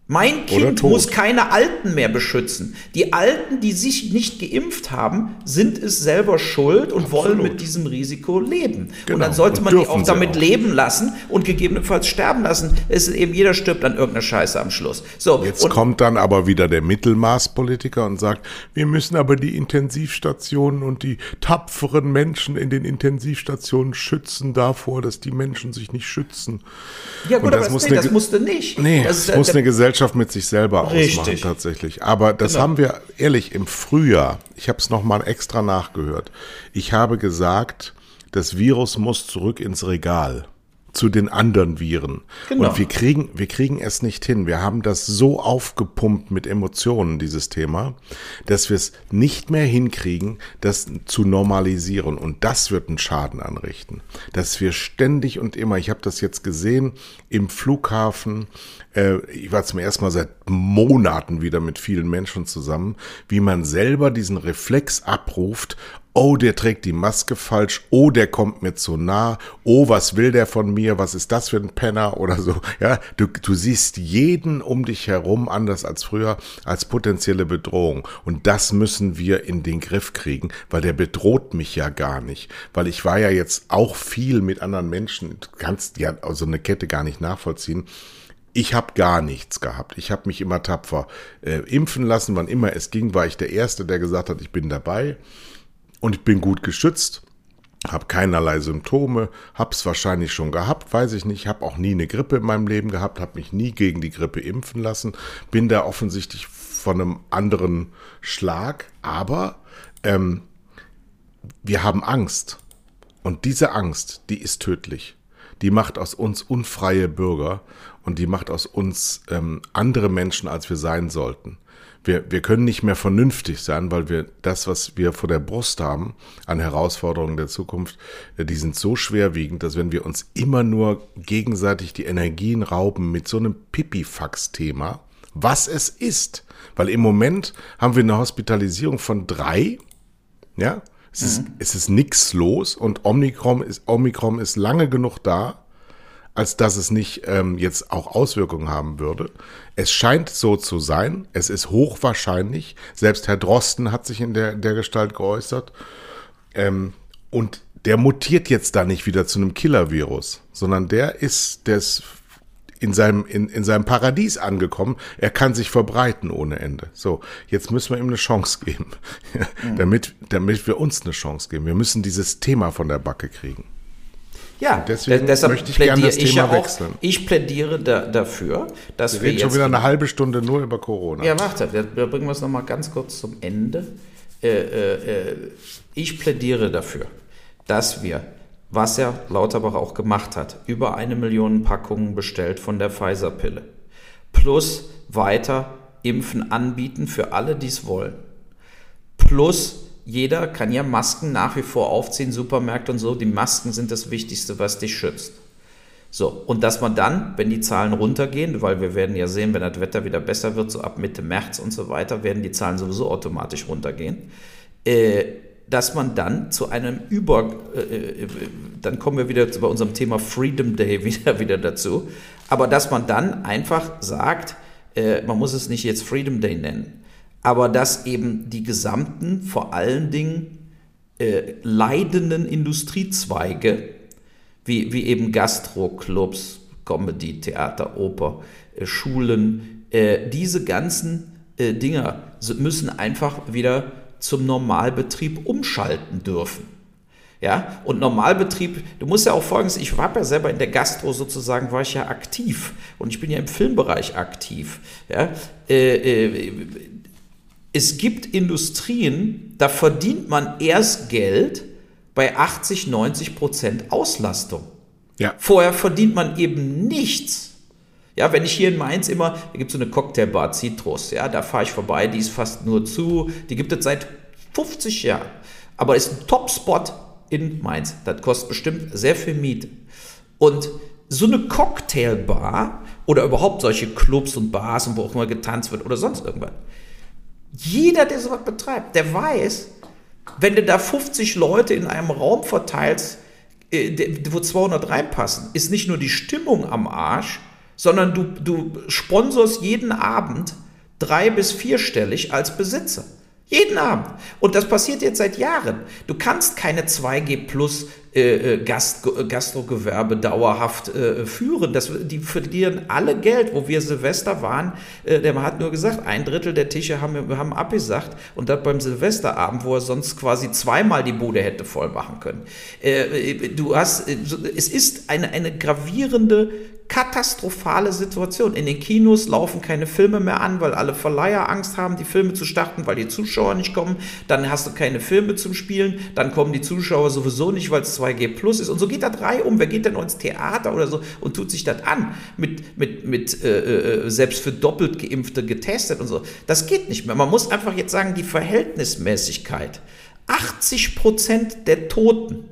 S2: Mein Kind muss keine Alten mehr beschützen. Die Alten, die sich nicht geimpft haben, sind es selber schuld und wollen mit diesem Risiko leben. und
S1: Genau.
S2: dann sollte
S1: Und
S2: man die auch damit
S1: auch.
S2: leben lassen und gegebenenfalls sterben lassen. Es ist eben jeder stirbt an irgendeiner Scheiße am Schluss. So,
S1: Jetzt
S2: und
S1: kommt dann aber wieder der Mittelmaßpolitiker und sagt, wir müssen aber die Intensivstationen und die tapferen Menschen in den Intensivstationen schützen davor, dass die Menschen sich nicht schützen.
S2: ja gut,
S1: und
S2: aber
S1: das muss
S2: nee, das musste nicht.
S1: Nee,
S2: das
S1: das muss eine Gesellschaft mit sich selber
S2: Richtig.
S1: ausmachen tatsächlich. Aber das
S2: Genau.
S1: haben wir ehrlich im Frühjahr, ich habe es nochmal extra nachgehört, ich habe gesagt, das Virus muss zurück ins Regal zu den anderen Viren.
S2: Genau.
S1: Und wir kriegen, wir kriegen es nicht hin. Wir haben das so aufgepumpt mit Emotionen, dieses Thema, dass wir es nicht mehr hinkriegen, das zu normalisieren. Und das wird einen Schaden anrichten. Dass wir ständig und immer, ich habe das jetzt gesehen, im Flughafen, äh, ich war zum ersten Mal seit Monaten wieder mit vielen Menschen zusammen, wie man selber diesen Reflex abruft, oh, der trägt die Maske falsch, oh, der kommt mir zu nah, oh, was will der von mir, was ist das für ein Penner oder so. Ja, du, du siehst jeden um dich herum anders als früher als potenzielle Bedrohung. Und das müssen wir in den Griff kriegen, weil der bedroht mich ja gar nicht. Weil ich war ja jetzt auch viel mit anderen Menschen, du kannst ja so eine Kette gar nicht nachvollziehen. Ich habe gar nichts gehabt. Ich habe mich immer tapfer äh, impfen lassen. Wann immer es ging, war ich der Erste, der gesagt hat, ich bin dabei und ich bin gut geschützt, habe keinerlei Symptome, hab's wahrscheinlich schon gehabt, weiß ich nicht, habe auch nie eine Grippe in meinem Leben gehabt, habe mich nie gegen die Grippe impfen lassen, bin da offensichtlich von einem anderen Schlag, aber ähm, wir haben Angst und diese Angst, die ist tödlich. die macht aus uns unfreie Bürger und die macht aus uns ähm, andere Menschen, als wir sein sollten. Wir, wir können nicht mehr vernünftig sein, weil wir das, was wir vor der Brust haben an Herausforderungen der Zukunft, äh, die sind so schwerwiegend, dass wenn wir uns immer nur gegenseitig die Energien rauben mit so einem Pipifax-Thema, was es ist, weil im Moment haben wir eine Hospitalisierung von drei, ja, es ist, mhm. es ist nichts los und Omikron ist, Omikron ist lange genug da, als dass es nicht ähm, jetzt auch Auswirkungen haben würde. Es scheint so zu sein. Es ist hochwahrscheinlich. Selbst Herr Drosten hat sich in der, der Gestalt geäußert. Ähm, und der mutiert jetzt da nicht wieder zu einem Killer-Virus, sondern der ist, der ist in seinem, in, in seinem Paradies angekommen. Er kann sich verbreiten ohne Ende. So, jetzt müssen wir ihm eine Chance geben, mhm. damit, damit wir uns eine Chance geben. Wir müssen dieses Thema von der Backe kriegen.
S2: Ja, Und deswegen deshalb möchte ich gerne das Thema auch, wechseln. Ich plädiere da, dafür, dass wir,
S1: wir jetzt schon wieder eine halbe Stunde nur über Corona.
S2: Ja, warte, wir, wir bringen es nochmal ganz kurz zum Ende. Äh, äh, äh, ich plädiere dafür, dass wir was ja Lauterbach auch gemacht hat, über eine Million Packungen bestellt von der Pfizer-Pille. Plus weiter Impfen anbieten für alle, die es wollen. Plus jeder kann ja Masken nach wie vor aufziehen, Supermärkte und so. Die Masken sind das Wichtigste, was dich schützt. So, und dass man dann, wenn die Zahlen runtergehen, weil wir werden ja sehen, wenn das Wetter wieder besser wird, so ab Mitte März und so weiter, werden die Zahlen sowieso automatisch runtergehen, äh, dass man dann zu einem Über, äh, äh, dann kommen wir wieder bei unserem Thema Freedom Day wieder, wieder dazu, aber dass man dann einfach sagt, äh, man muss es nicht jetzt Freedom Day nennen, aber dass eben die gesamten, vor allen Dingen äh, leidenden Industriezweige, wie, wie eben Gastroclubs, Comedy, Theater, Oper, äh, Schulen, äh, diese ganzen Dinger müssen einfach wieder zum Normalbetrieb umschalten dürfen. Ja, und Normalbetrieb, du musst ja auch folgendes, ich war ja selber in der Gastro sozusagen, war ich ja aktiv und ich bin ja im Filmbereich aktiv. Ja, äh, äh, es gibt Industrien, da verdient man erst Geld bei 80, 90 Prozent Auslastung. Ja. Vorher verdient man eben nichts. Ja, wenn ich hier in Mainz immer, da gibt es so eine Cocktailbar Citrus, ja, da fahre ich vorbei, die ist fast nur zu, die gibt es seit 50 Jahren. Aber ist ein Top-Spot in Mainz. Das kostet bestimmt sehr viel Miete. Und so eine Cocktailbar oder überhaupt solche Clubs und Bars und wo auch immer getanzt wird oder sonst irgendwas. Jeder, der sowas betreibt, der weiß, wenn du da 50 Leute in einem Raum verteilst, äh, wo 200 reinpassen, ist nicht nur die Stimmung am Arsch, sondern du, du sponsorst jeden Abend drei- bis vierstellig als Besitzer. Jeden Abend. Und das passiert jetzt seit Jahren. Du kannst keine 2G plus äh, äh Gast, äh, Gastrogewerbe dauerhaft äh, führen. Das, die verlieren alle Geld. Wo wir Silvester waren, äh, der hat nur gesagt, ein Drittel der Tische haben haben abgesagt. Und das beim Silvesterabend, wo er sonst quasi zweimal die Bude hätte voll machen können. Äh, du hast, es ist eine, eine gravierende katastrophale Situation. In den Kinos laufen keine Filme mehr an, weil alle Verleiher Angst haben, die Filme zu starten, weil die Zuschauer nicht kommen. Dann hast du keine Filme zum Spielen. Dann kommen die Zuschauer sowieso nicht, weil es 2G Plus ist. Und so geht das drei um. Wer geht denn ins Theater oder so und tut sich das an? Mit, mit, mit äh, äh, selbst für doppelt Geimpfte getestet und so. Das geht nicht mehr. Man muss einfach jetzt sagen, die Verhältnismäßigkeit. 80 Prozent der Toten,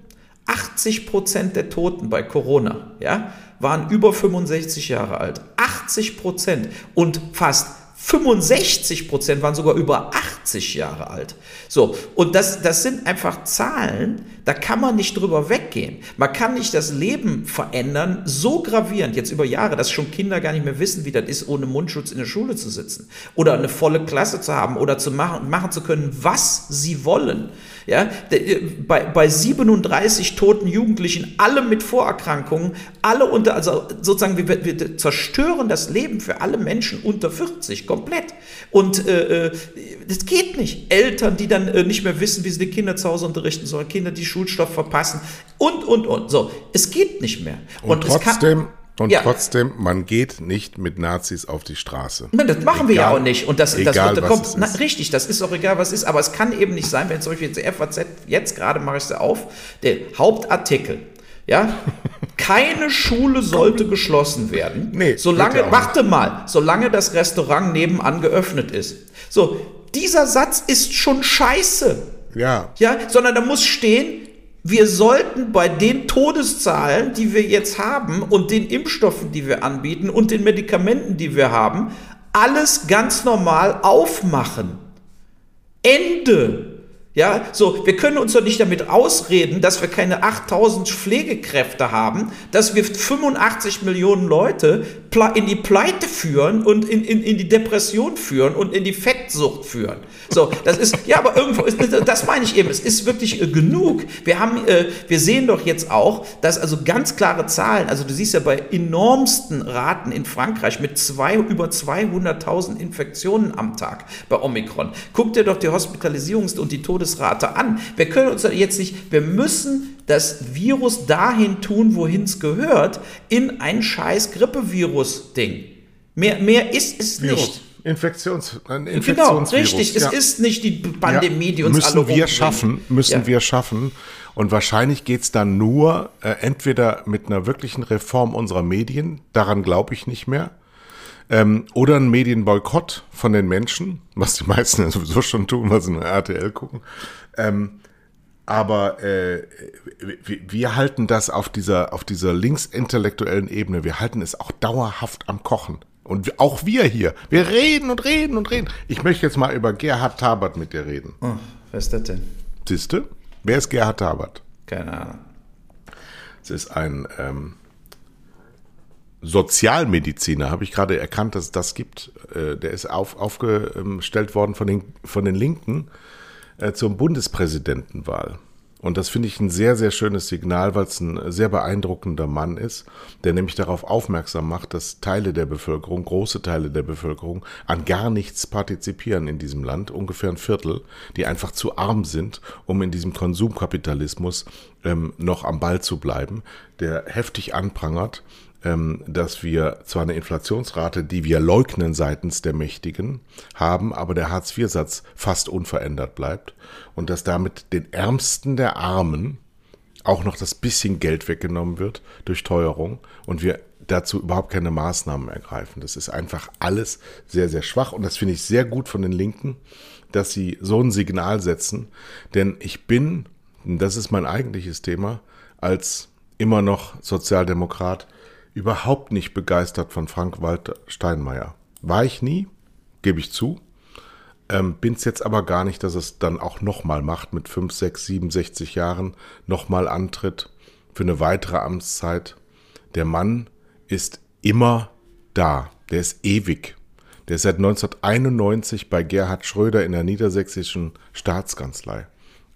S2: 80 Prozent der Toten bei Corona, ja, waren über 65 Jahre alt. 80 Prozent und fast 65 Prozent waren sogar über 80 Jahre alt. So, und das, das sind einfach Zahlen, da kann man nicht drüber weggehen. Man kann nicht das Leben verändern, so gravierend, jetzt über Jahre, dass schon Kinder gar nicht mehr wissen, wie das ist, ohne Mundschutz in der Schule zu sitzen. Oder eine volle Klasse zu haben oder zu machen, machen zu können, was sie wollen. Ja, äh, bei, bei 37 toten Jugendlichen, alle mit Vorerkrankungen, alle unter, also sozusagen, wir, wir zerstören das Leben für alle Menschen unter 40 komplett. Und äh, äh, das geht nicht. Eltern, die dann äh, nicht mehr wissen, wie sie die Kinder zu Hause unterrichten sollen, Kinder, die Schulstoff verpassen und, und, und. So, es geht nicht mehr.
S1: Und, und trotzdem und ja. trotzdem, man geht nicht mit Nazis auf die Straße.
S2: Das machen egal, wir ja auch nicht. Und das, egal, das kommt, na, richtig, das ist auch egal, was ist. Aber es kann eben nicht sein, wenn zum Beispiel jetzt FAZ, jetzt gerade mache ich sie auf, der Hauptartikel, ja, keine Schule sollte geschlossen werden,
S1: Nee,
S2: solange, warte mal, solange das Restaurant nebenan geöffnet ist. So, dieser Satz ist schon scheiße.
S1: Ja,
S2: Ja, sondern da muss stehen, wir sollten bei den Todeszahlen, die wir jetzt haben und den Impfstoffen, die wir anbieten und den Medikamenten, die wir haben, alles ganz normal aufmachen. Ende. Ja, so, wir können uns doch nicht damit ausreden, dass wir keine 8000 Pflegekräfte haben, dass wir 85 Millionen Leute in die Pleite führen und in, in, in die Depression führen und in die Fettsucht führen. So, das ist, ja, aber irgendwo ist, das meine ich eben, es ist wirklich äh, genug. Wir haben, äh, wir sehen doch jetzt auch, dass also ganz klare Zahlen, also du siehst ja bei enormsten Raten in Frankreich mit zwei, über 200.000 Infektionen am Tag bei Omikron. Guck dir doch die Hospitalisierungs- und die Todesrate an. Wir können uns jetzt nicht, wir müssen das Virus dahin tun, wohin es gehört, in ein scheiß Grippevirus-Ding. Mehr, mehr ist es nicht.
S1: Virus. Infektions, ein
S2: Genau,
S1: Infektionsvirus.
S2: richtig. Es
S1: ja.
S2: ist nicht die Pandemie, die uns
S1: müssen
S2: alle
S1: wir
S2: umbringt.
S1: schaffen, müssen
S2: Ja.
S1: wir schaffen. Und wahrscheinlich geht's dann nur äh, entweder mit einer wirklichen Reform unserer Medien, daran glaube ich nicht mehr, ähm, oder ein Medienboykott von den Menschen, was die meisten ja sowieso schon tun, weil sie nur RTL gucken. Ähm, aber äh, wir, halten das auf dieser, auf dieser linksintellektuellen Ebene, wir halten es auch dauerhaft am Kochen. Und auch wir hier, wir reden und reden und reden. Ich möchte jetzt mal über Gerhard Tabert mit dir reden.
S2: Oh, was ist das denn?
S1: Siehste? Wer ist Gerhard Tabert?
S2: Keine Ahnung.
S1: Es ist ein ähm, Sozialmediziner, habe ich gerade erkannt, dass es das gibt. Äh, der ist auf, aufgestellt worden von den, von den Linken äh, zur Bundespräsidentenwahl. Und das finde ich ein sehr, sehr schönes Signal, weil es ein sehr beeindruckender Mann ist, der nämlich darauf aufmerksam macht, dass Teile der Bevölkerung, große Teile der Bevölkerung, an gar nichts partizipieren in diesem Land, ungefähr ein Viertel, die einfach zu arm sind, um in diesem Konsumkapitalismus ähm, noch am Ball zu bleiben, der heftig anprangert, dass wir zwar eine Inflationsrate, die wir leugnen seitens der Mächtigen, haben, aber der Hartz-IV-Satz fast unverändert bleibt und dass damit den Ärmsten der Armen auch noch das bisschen Geld weggenommen wird durch Teuerung und wir dazu überhaupt keine Maßnahmen ergreifen. Das ist einfach alles sehr, sehr schwach und das finde ich sehr gut von den Linken, dass sie so ein Signal setzen, denn ich bin, das ist mein eigentliches Thema, als immer noch Sozialdemokrat überhaupt nicht begeistert von Frank-Walter Steinmeier. War ich nie, gebe ich zu. Ähm, Bin es jetzt aber gar nicht, dass es dann auch nochmal macht mit 5, 6, 67 Jahren, nochmal antritt für eine weitere Amtszeit. Der Mann ist immer da. Der ist ewig. Der ist seit 1991 bei Gerhard Schröder in der niedersächsischen Staatskanzlei.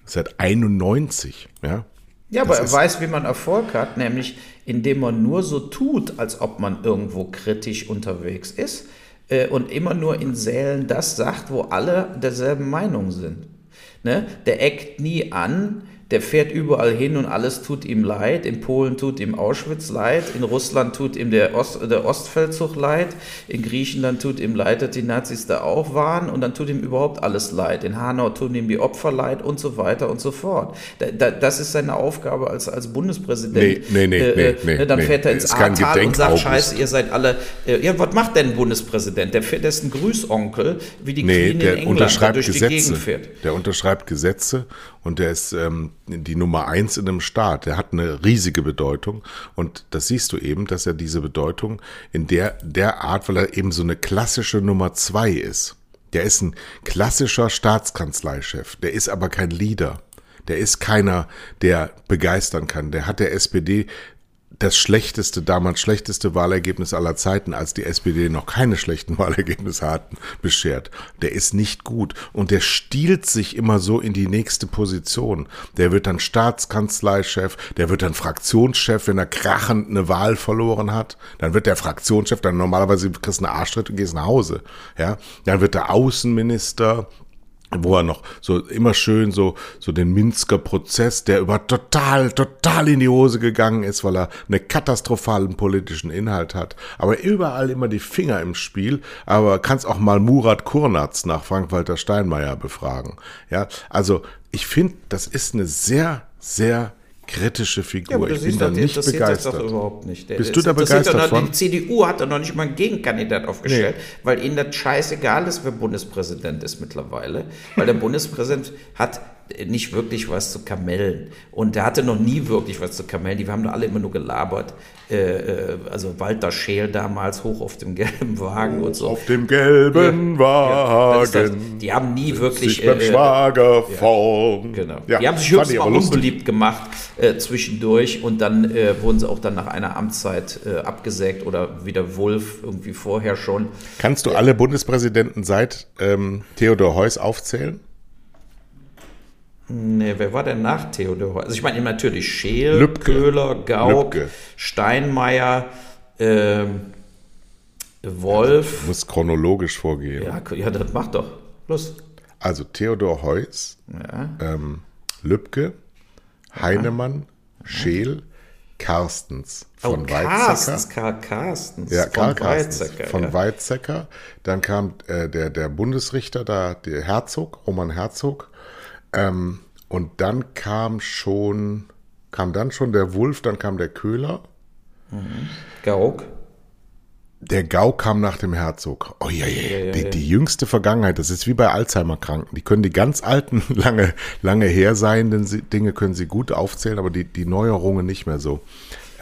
S1: Seit 91, ja.
S2: Ja, aber
S1: Das
S2: er
S1: ist-
S2: weiß, wie man Erfolg hat, nämlich indem man nur so tut, als ob man irgendwo kritisch unterwegs ist äh, und immer nur in Sälen das sagt, wo alle derselben Meinung sind. Ne? Der eckt nie an, der fährt überall hin und alles tut ihm leid. In Polen tut ihm Auschwitz leid, in Russland tut ihm der, Ost, der Ostfeldzug leid, in Griechenland tut ihm leid, dass die Nazis da auch waren und dann tut ihm überhaupt alles leid. In Hanau tun ihm die Opfer leid und so weiter und so fort. Da, da, das ist seine Aufgabe als, als Bundespräsident.
S1: Nee, nee, nee,
S2: Äh,
S1: nee,
S2: äh,
S1: nee,
S2: Dann
S1: nee.
S2: fährt er ins Ahrtal und sagt, scheiße, ihr seid alle... Äh, ja, was macht denn ein Bundespräsident? Der, fährt, der ist ein Grüßonkel, wie die
S1: Nee,
S2: Queen in
S1: der
S2: England
S1: unterschreibt
S2: durch die
S1: Gesetze.
S2: Gegend fährt.
S1: Der unterschreibt Gesetze und der ist ähm, die Nummer eins in einem Staat. Der hat eine riesige Bedeutung und das siehst du eben, dass er diese Bedeutung in der, der Art, weil er eben so eine klassische Nummer zwei ist. Der ist ein klassischer Staatskanzleichef. Der ist aber kein Leader. Der ist keiner, der begeistern kann. Der hat der SPD das schlechteste, damals schlechteste Wahlergebnis aller Zeiten, als die SPD noch keine schlechten Wahlergebnisse hatten, beschert. Der ist nicht gut und der stiehlt sich immer so in die nächste Position. Der wird dann Staatskanzleichef, der wird dann Fraktionschef, wenn er krachend eine Wahl verloren hat. Dann wird der Fraktionschef, dann normalerweise kriegst du einen Arschtritt und gehst nach Hause. Ja, dann wird der Außenminister, wo er noch so immer schön so so den Minsker Prozess, der über total total in die Hose gegangen ist, weil er einen katastrophalen politischen Inhalt hat, aber überall immer die Finger im Spiel, aber kannst auch mal Murat Kurnatz nach Frank-Walter Steinmeier befragen. Ja, also ich finde, das ist eine sehr sehr kritische Figur.
S2: Ja,
S1: ich bin da nicht
S2: interessiert das
S1: begeistert.
S2: überhaupt nicht. Der
S1: Bist du da begeistert
S2: noch,
S1: von?
S2: Die CDU hat doch noch nicht mal einen Gegenkandidat aufgestellt, weil ihnen das scheißegal ist, wer Bundespräsident ist mittlerweile. Weil der Bundespräsident hat nicht wirklich was zu kamellen. Und der hatte noch nie wirklich was zu kamellen. Die haben da alle immer nur gelabert. Äh, äh, also Walter Scheel damals hoch auf dem gelben Wagen und so.
S1: Auf dem gelben
S2: Ja, das ist das.
S1: Wagen.
S2: Die haben nie wirklich.
S1: sich beim
S2: äh,
S1: Schwager vorn.
S2: Genau.
S1: Ja,
S2: die haben sich höchstens mal
S1: lustig.
S2: unbeliebt gemacht äh, zwischendurch und dann äh, wurden sie auch dann nach einer Amtszeit äh, abgesägt oder wie der Wolf irgendwie vorher schon.
S1: Kannst du alle Bundespräsidenten seit ähm, Theodor Heuss aufzählen?
S2: Nee, wer war denn nach Theodor? Also ich meine natürlich Scheel,
S1: Lübcke.
S2: Köhler, Gauck,
S1: Lübcke.
S2: Steinmeier, ähm, Wolf.
S1: Du musst chronologisch vorgehen.
S2: Ja, ja, das macht doch. Los.
S1: Also Theodor Heuss,
S2: Ja.
S1: ähm, Lübcke, Heinemann, Scheel, Carstens von
S2: oh,
S1: Weizsäcker.
S2: Carstens, Karl Carstens.
S1: Ja,
S2: von
S1: Karl Carstens
S2: Weizsäcker,
S1: von
S2: ja.
S1: Weizsäcker. Dann kam äh, der, der Bundesrichter da, der Herzog, Roman Herzog. Ähm, und dann kam schon, kam dann schon der Wulf, dann kam der Köhler.
S2: Gauck.
S1: Der Gau kam nach dem Herzog. Oh ja, ja, ja. Die, die jüngste Vergangenheit, das ist wie bei Alzheimer-Kranken. Die können die ganz alten, lange, lange her seienden Dinge können sie gut aufzählen, aber die, die Neuerungen nicht mehr so.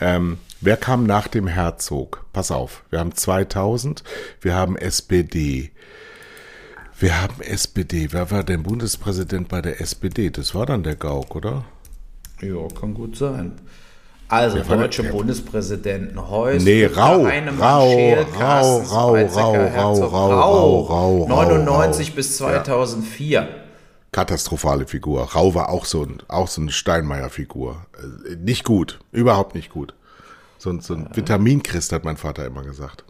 S1: Ähm, wer kam nach dem Herzog? Pass auf, wir haben 2000, wir haben SPD. Wir haben SPD. Wer war denn Bundespräsident bei der SPD? Das war dann der Gauck, oder?
S2: Ja, kann gut sein. Also, deutsche
S1: der-
S2: Bundespräsidenten Heuss.
S1: Nee, Rau, Rau,
S2: Scheel,
S1: Rau, Rau, Rau, Rau, Rau, Rau, Rau,
S2: 99
S1: Rau.
S2: bis 2004.
S1: katastrophale Figur. Rau war auch so, ein, auch so eine Steinmeier-Figur. Äh, Nicht gut, überhaupt nicht gut. So, ein- so ein Vitaminchrist, hat mein Vater immer gesagt.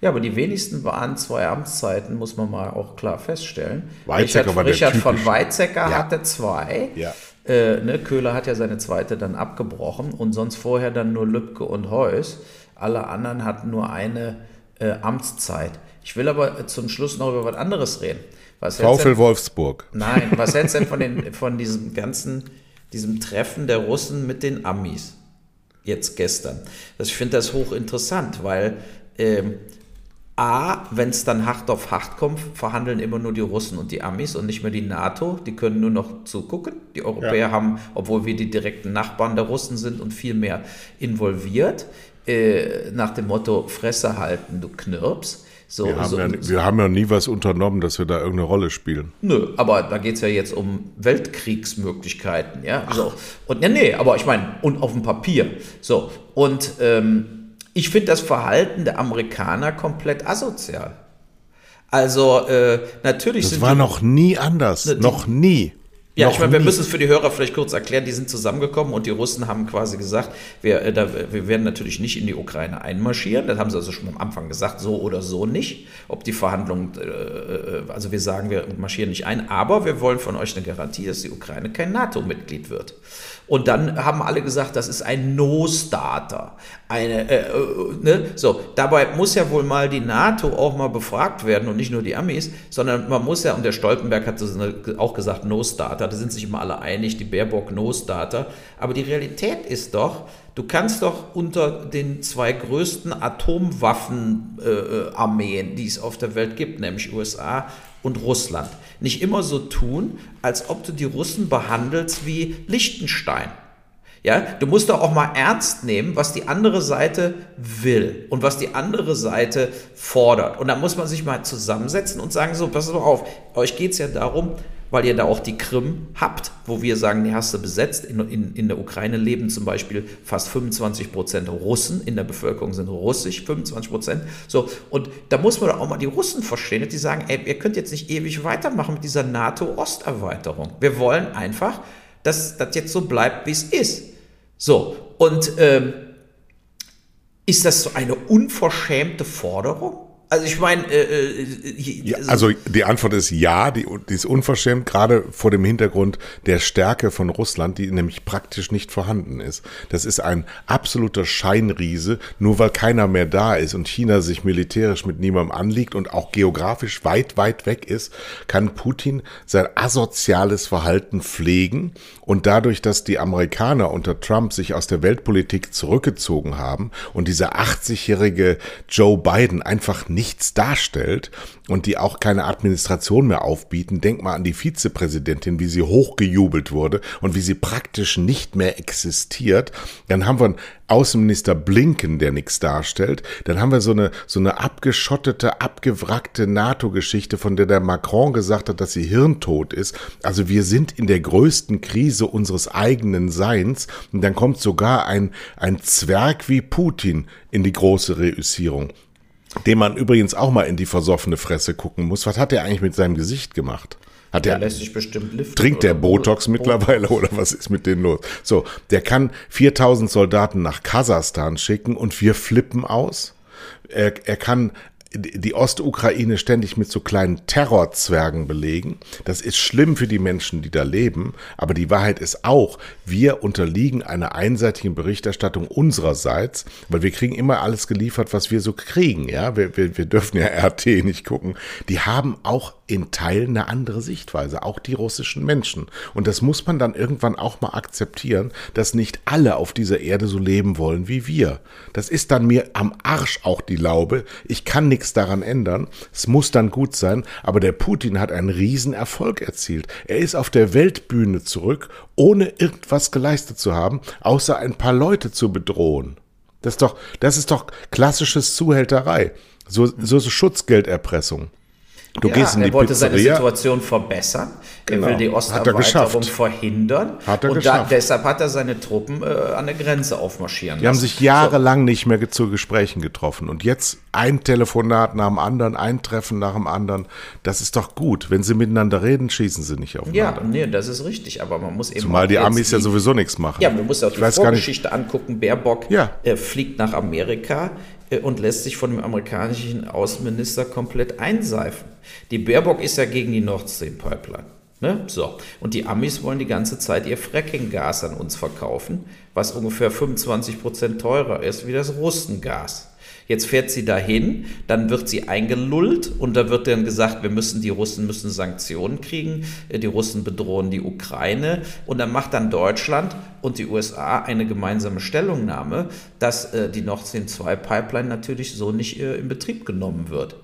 S2: Ja, aber die wenigsten waren zwei Amtszeiten, muss man mal auch klar feststellen.
S1: Weizsäcker
S2: Richard,
S1: war der
S2: Richard von. Weizsäcker
S1: Ja.
S2: hatte zwei.
S1: Ja.
S2: Äh, ne, Köhler hat ja seine zweite dann abgebrochen und sonst vorher dann nur Lübcke und Heuss. Alle anderen hatten nur eine äh, Amtszeit. Ich will aber äh, zum Schluss noch über was anderes reden. Was
S1: VfL
S2: denn-
S1: Wolfsburg.
S2: Nein, was hältst du denn von, den, von diesem ganzen, diesem Treffen der Russen mit den Amis? Jetzt gestern. Das, ich finde das hochinteressant, weil ähm, A, wenn es dann hart auf hart kommt, verhandeln immer nur die Russen und die Amis und nicht mehr die NATO. Die können nur noch zugucken. Die Europäer
S1: Ja.
S2: haben, obwohl wir die direkten Nachbarn der Russen sind und viel mehr involviert, äh, nach dem Motto Fresse halten, du Knirps. So,
S1: Wir haben,
S2: so,
S1: ja, wir haben ja nie was unternommen, dass wir da irgendeine Rolle spielen.
S2: Nö, aber da geht es ja jetzt um Weltkriegsmöglichkeiten, ja. So. Und ja, nee, aber ich meine, und auf dem Papier. So. Und ähm, ich finde das Verhalten der Amerikaner komplett asozial. Also, äh, natürlich
S1: Das
S2: sind
S1: war
S2: die,
S1: noch nie anders.
S2: die-
S1: noch nie.
S2: ja,
S1: noch
S2: ich meine, wir müssen es für die Hörer vielleicht kurz erklären. Die sind zusammengekommen und die Russen haben quasi gesagt, wir, äh, da, wir werden natürlich nicht in die Ukraine einmarschieren. Das haben sie also schon am Anfang gesagt, so oder so nicht. Ob die Verhandlungen, äh, äh, also wir sagen, wir marschieren nicht ein, aber wir wollen von euch eine Garantie, dass die Ukraine kein NATO-Mitglied wird. Und dann haben alle gesagt, das ist ein No-Starter. Eine, äh, äh, ne? So, dabei muss ja wohl mal die NATO auch mal befragt werden und nicht nur die Amis, sondern man muss ja, und der Stoltenberg hat so eine- auch gesagt, No-Starter, da sind sich immer alle einig, die Baerbock No-Starter. Aber die Realität ist doch, du kannst doch unter den zwei größten Atomwaffenarmeen, die es auf der Welt gibt, nämlich USA und Russland, nicht immer so tun, als ob du die Russen behandelst wie Liechtenstein. Ja, du musst doch auch mal ernst nehmen, was die andere Seite will und was die andere Seite fordert. Und da muss man sich mal zusammensetzen und sagen, so, pass mal auf, euch geht es ja darum, weil ihr da auch die Krim habt, wo wir sagen, die hast du besetzt. In, in, in der Ukraine leben zum Beispiel fast 25 Prozent Russen, in der Bevölkerung sind russisch, 25 Prozent. So, und da muss man doch auch mal die Russen verstehen, die sagen, ey, ihr könnt jetzt nicht ewig weitermachen mit dieser NATO-Osterweiterung. Wir wollen einfach, dass das jetzt so bleibt, wie es ist. So, und ähm, ist das so eine unverschämte Forderung? Also ich meine, äh,
S1: äh, ja, also die Antwort ist ja, die, die ist unverschämt, gerade vor dem Hintergrund der Stärke von Russland, die nämlich praktisch nicht vorhanden ist. Das ist ein absoluter Scheinriese, nur weil keiner mehr da ist und China sich militärisch mit niemandem anliegt und auch geografisch weit, weit weg ist, kann Putin sein asoziales Verhalten pflegen und dadurch, dass die Amerikaner unter Trump sich aus der Weltpolitik zurückgezogen haben und dieser 80-jährige Joe Biden einfach nichts darstellt und die auch keine Administration mehr aufbieten. Denk mal an die Vizepräsidentin, wie sie hochgejubelt wurde und wie sie praktisch nicht mehr existiert. Dann haben wir einen Außenminister Blinken, der nichts darstellt. Dann haben wir so eine, so eine abgeschottete, abgewrackte NATO-Geschichte, von der der Macron gesagt hat, dass sie hirntot ist. Also wir sind in der größten Krise unseres eigenen Seins. Und dann kommt sogar ein, ein Zwerg wie Putin in die große Reüssierung dem man übrigens auch mal in die versoffene Fresse gucken muss. Was hat er eigentlich mit seinem Gesicht gemacht? Hat der,
S2: der lässt sich bestimmt liften.
S1: Trinkt der Botox Bo mittlerweile oder was ist mit denen los? So, der kann 4000 Soldaten nach Kasachstan schicken und wir flippen aus. Er, er kann die Ostukraine ständig mit so kleinen Terrorzwergen belegen. Das ist schlimm für die Menschen, die da leben. Aber die Wahrheit ist auch, wir unterliegen einer einseitigen Berichterstattung unsererseits, weil wir kriegen immer alles geliefert, was wir so kriegen. Ja, wir, wir, wir dürfen ja RT nicht gucken. Die haben auch in Teilen eine andere Sichtweise, auch die russischen Menschen. Und das muss man dann irgendwann auch mal akzeptieren, dass nicht alle auf dieser Erde so leben wollen wie wir. Das ist dann mir am Arsch auch die Laube. Ich kann nichts daran ändern. Es muss dann gut sein. Aber der Putin hat einen Riesenerfolg erzielt. Er ist auf der Weltbühne zurück, ohne irgendwas geleistet zu haben, außer ein paar Leute zu bedrohen. Das ist doch, das ist doch klassisches Zuhälterei. So, so, so Schutzgelderpressung.
S2: Du ja, gehst in die er wollte Pizzeria. seine Situation verbessern. Genau. Er will die Osterweiterung verhindern.
S1: Hat er
S2: und. Da, deshalb hat er seine Truppen äh, an der Grenze aufmarschieren
S1: Die lassen. haben sich jahrelang so. nicht mehr zu Gesprächen getroffen. Und jetzt ein Telefonat nach dem anderen, ein Treffen nach dem anderen. Das ist doch gut. Wenn sie miteinander reden, schießen sie nicht aufeinander.
S2: Ja, nee, das ist richtig. Aber man muss eben.
S1: Zumal die Amis ja sowieso nichts machen.
S2: Ja, man muss auch die Vorgeschichte angucken. Baerbock ja. äh, fliegt nach Amerika und lässt sich von dem amerikanischen Außenminister komplett einseifen. Die Baerbock ist ja gegen die Nord Stream Pipeline. Ne? So. Und die Amis wollen die ganze Zeit ihr Fracking-Gas an uns verkaufen, was ungefähr 25 Prozent teurer ist wie das Russengas. Jetzt fährt sie dahin, dann wird sie eingelullt und da wird dann gesagt, wir müssen, die Russen müssen Sanktionen kriegen, äh, die Russen bedrohen die Ukraine und dann macht dann Deutschland und die USA eine gemeinsame Stellungnahme, dass äh, die Nord Stream 2 Pipeline natürlich so nicht äh, in Betrieb genommen wird.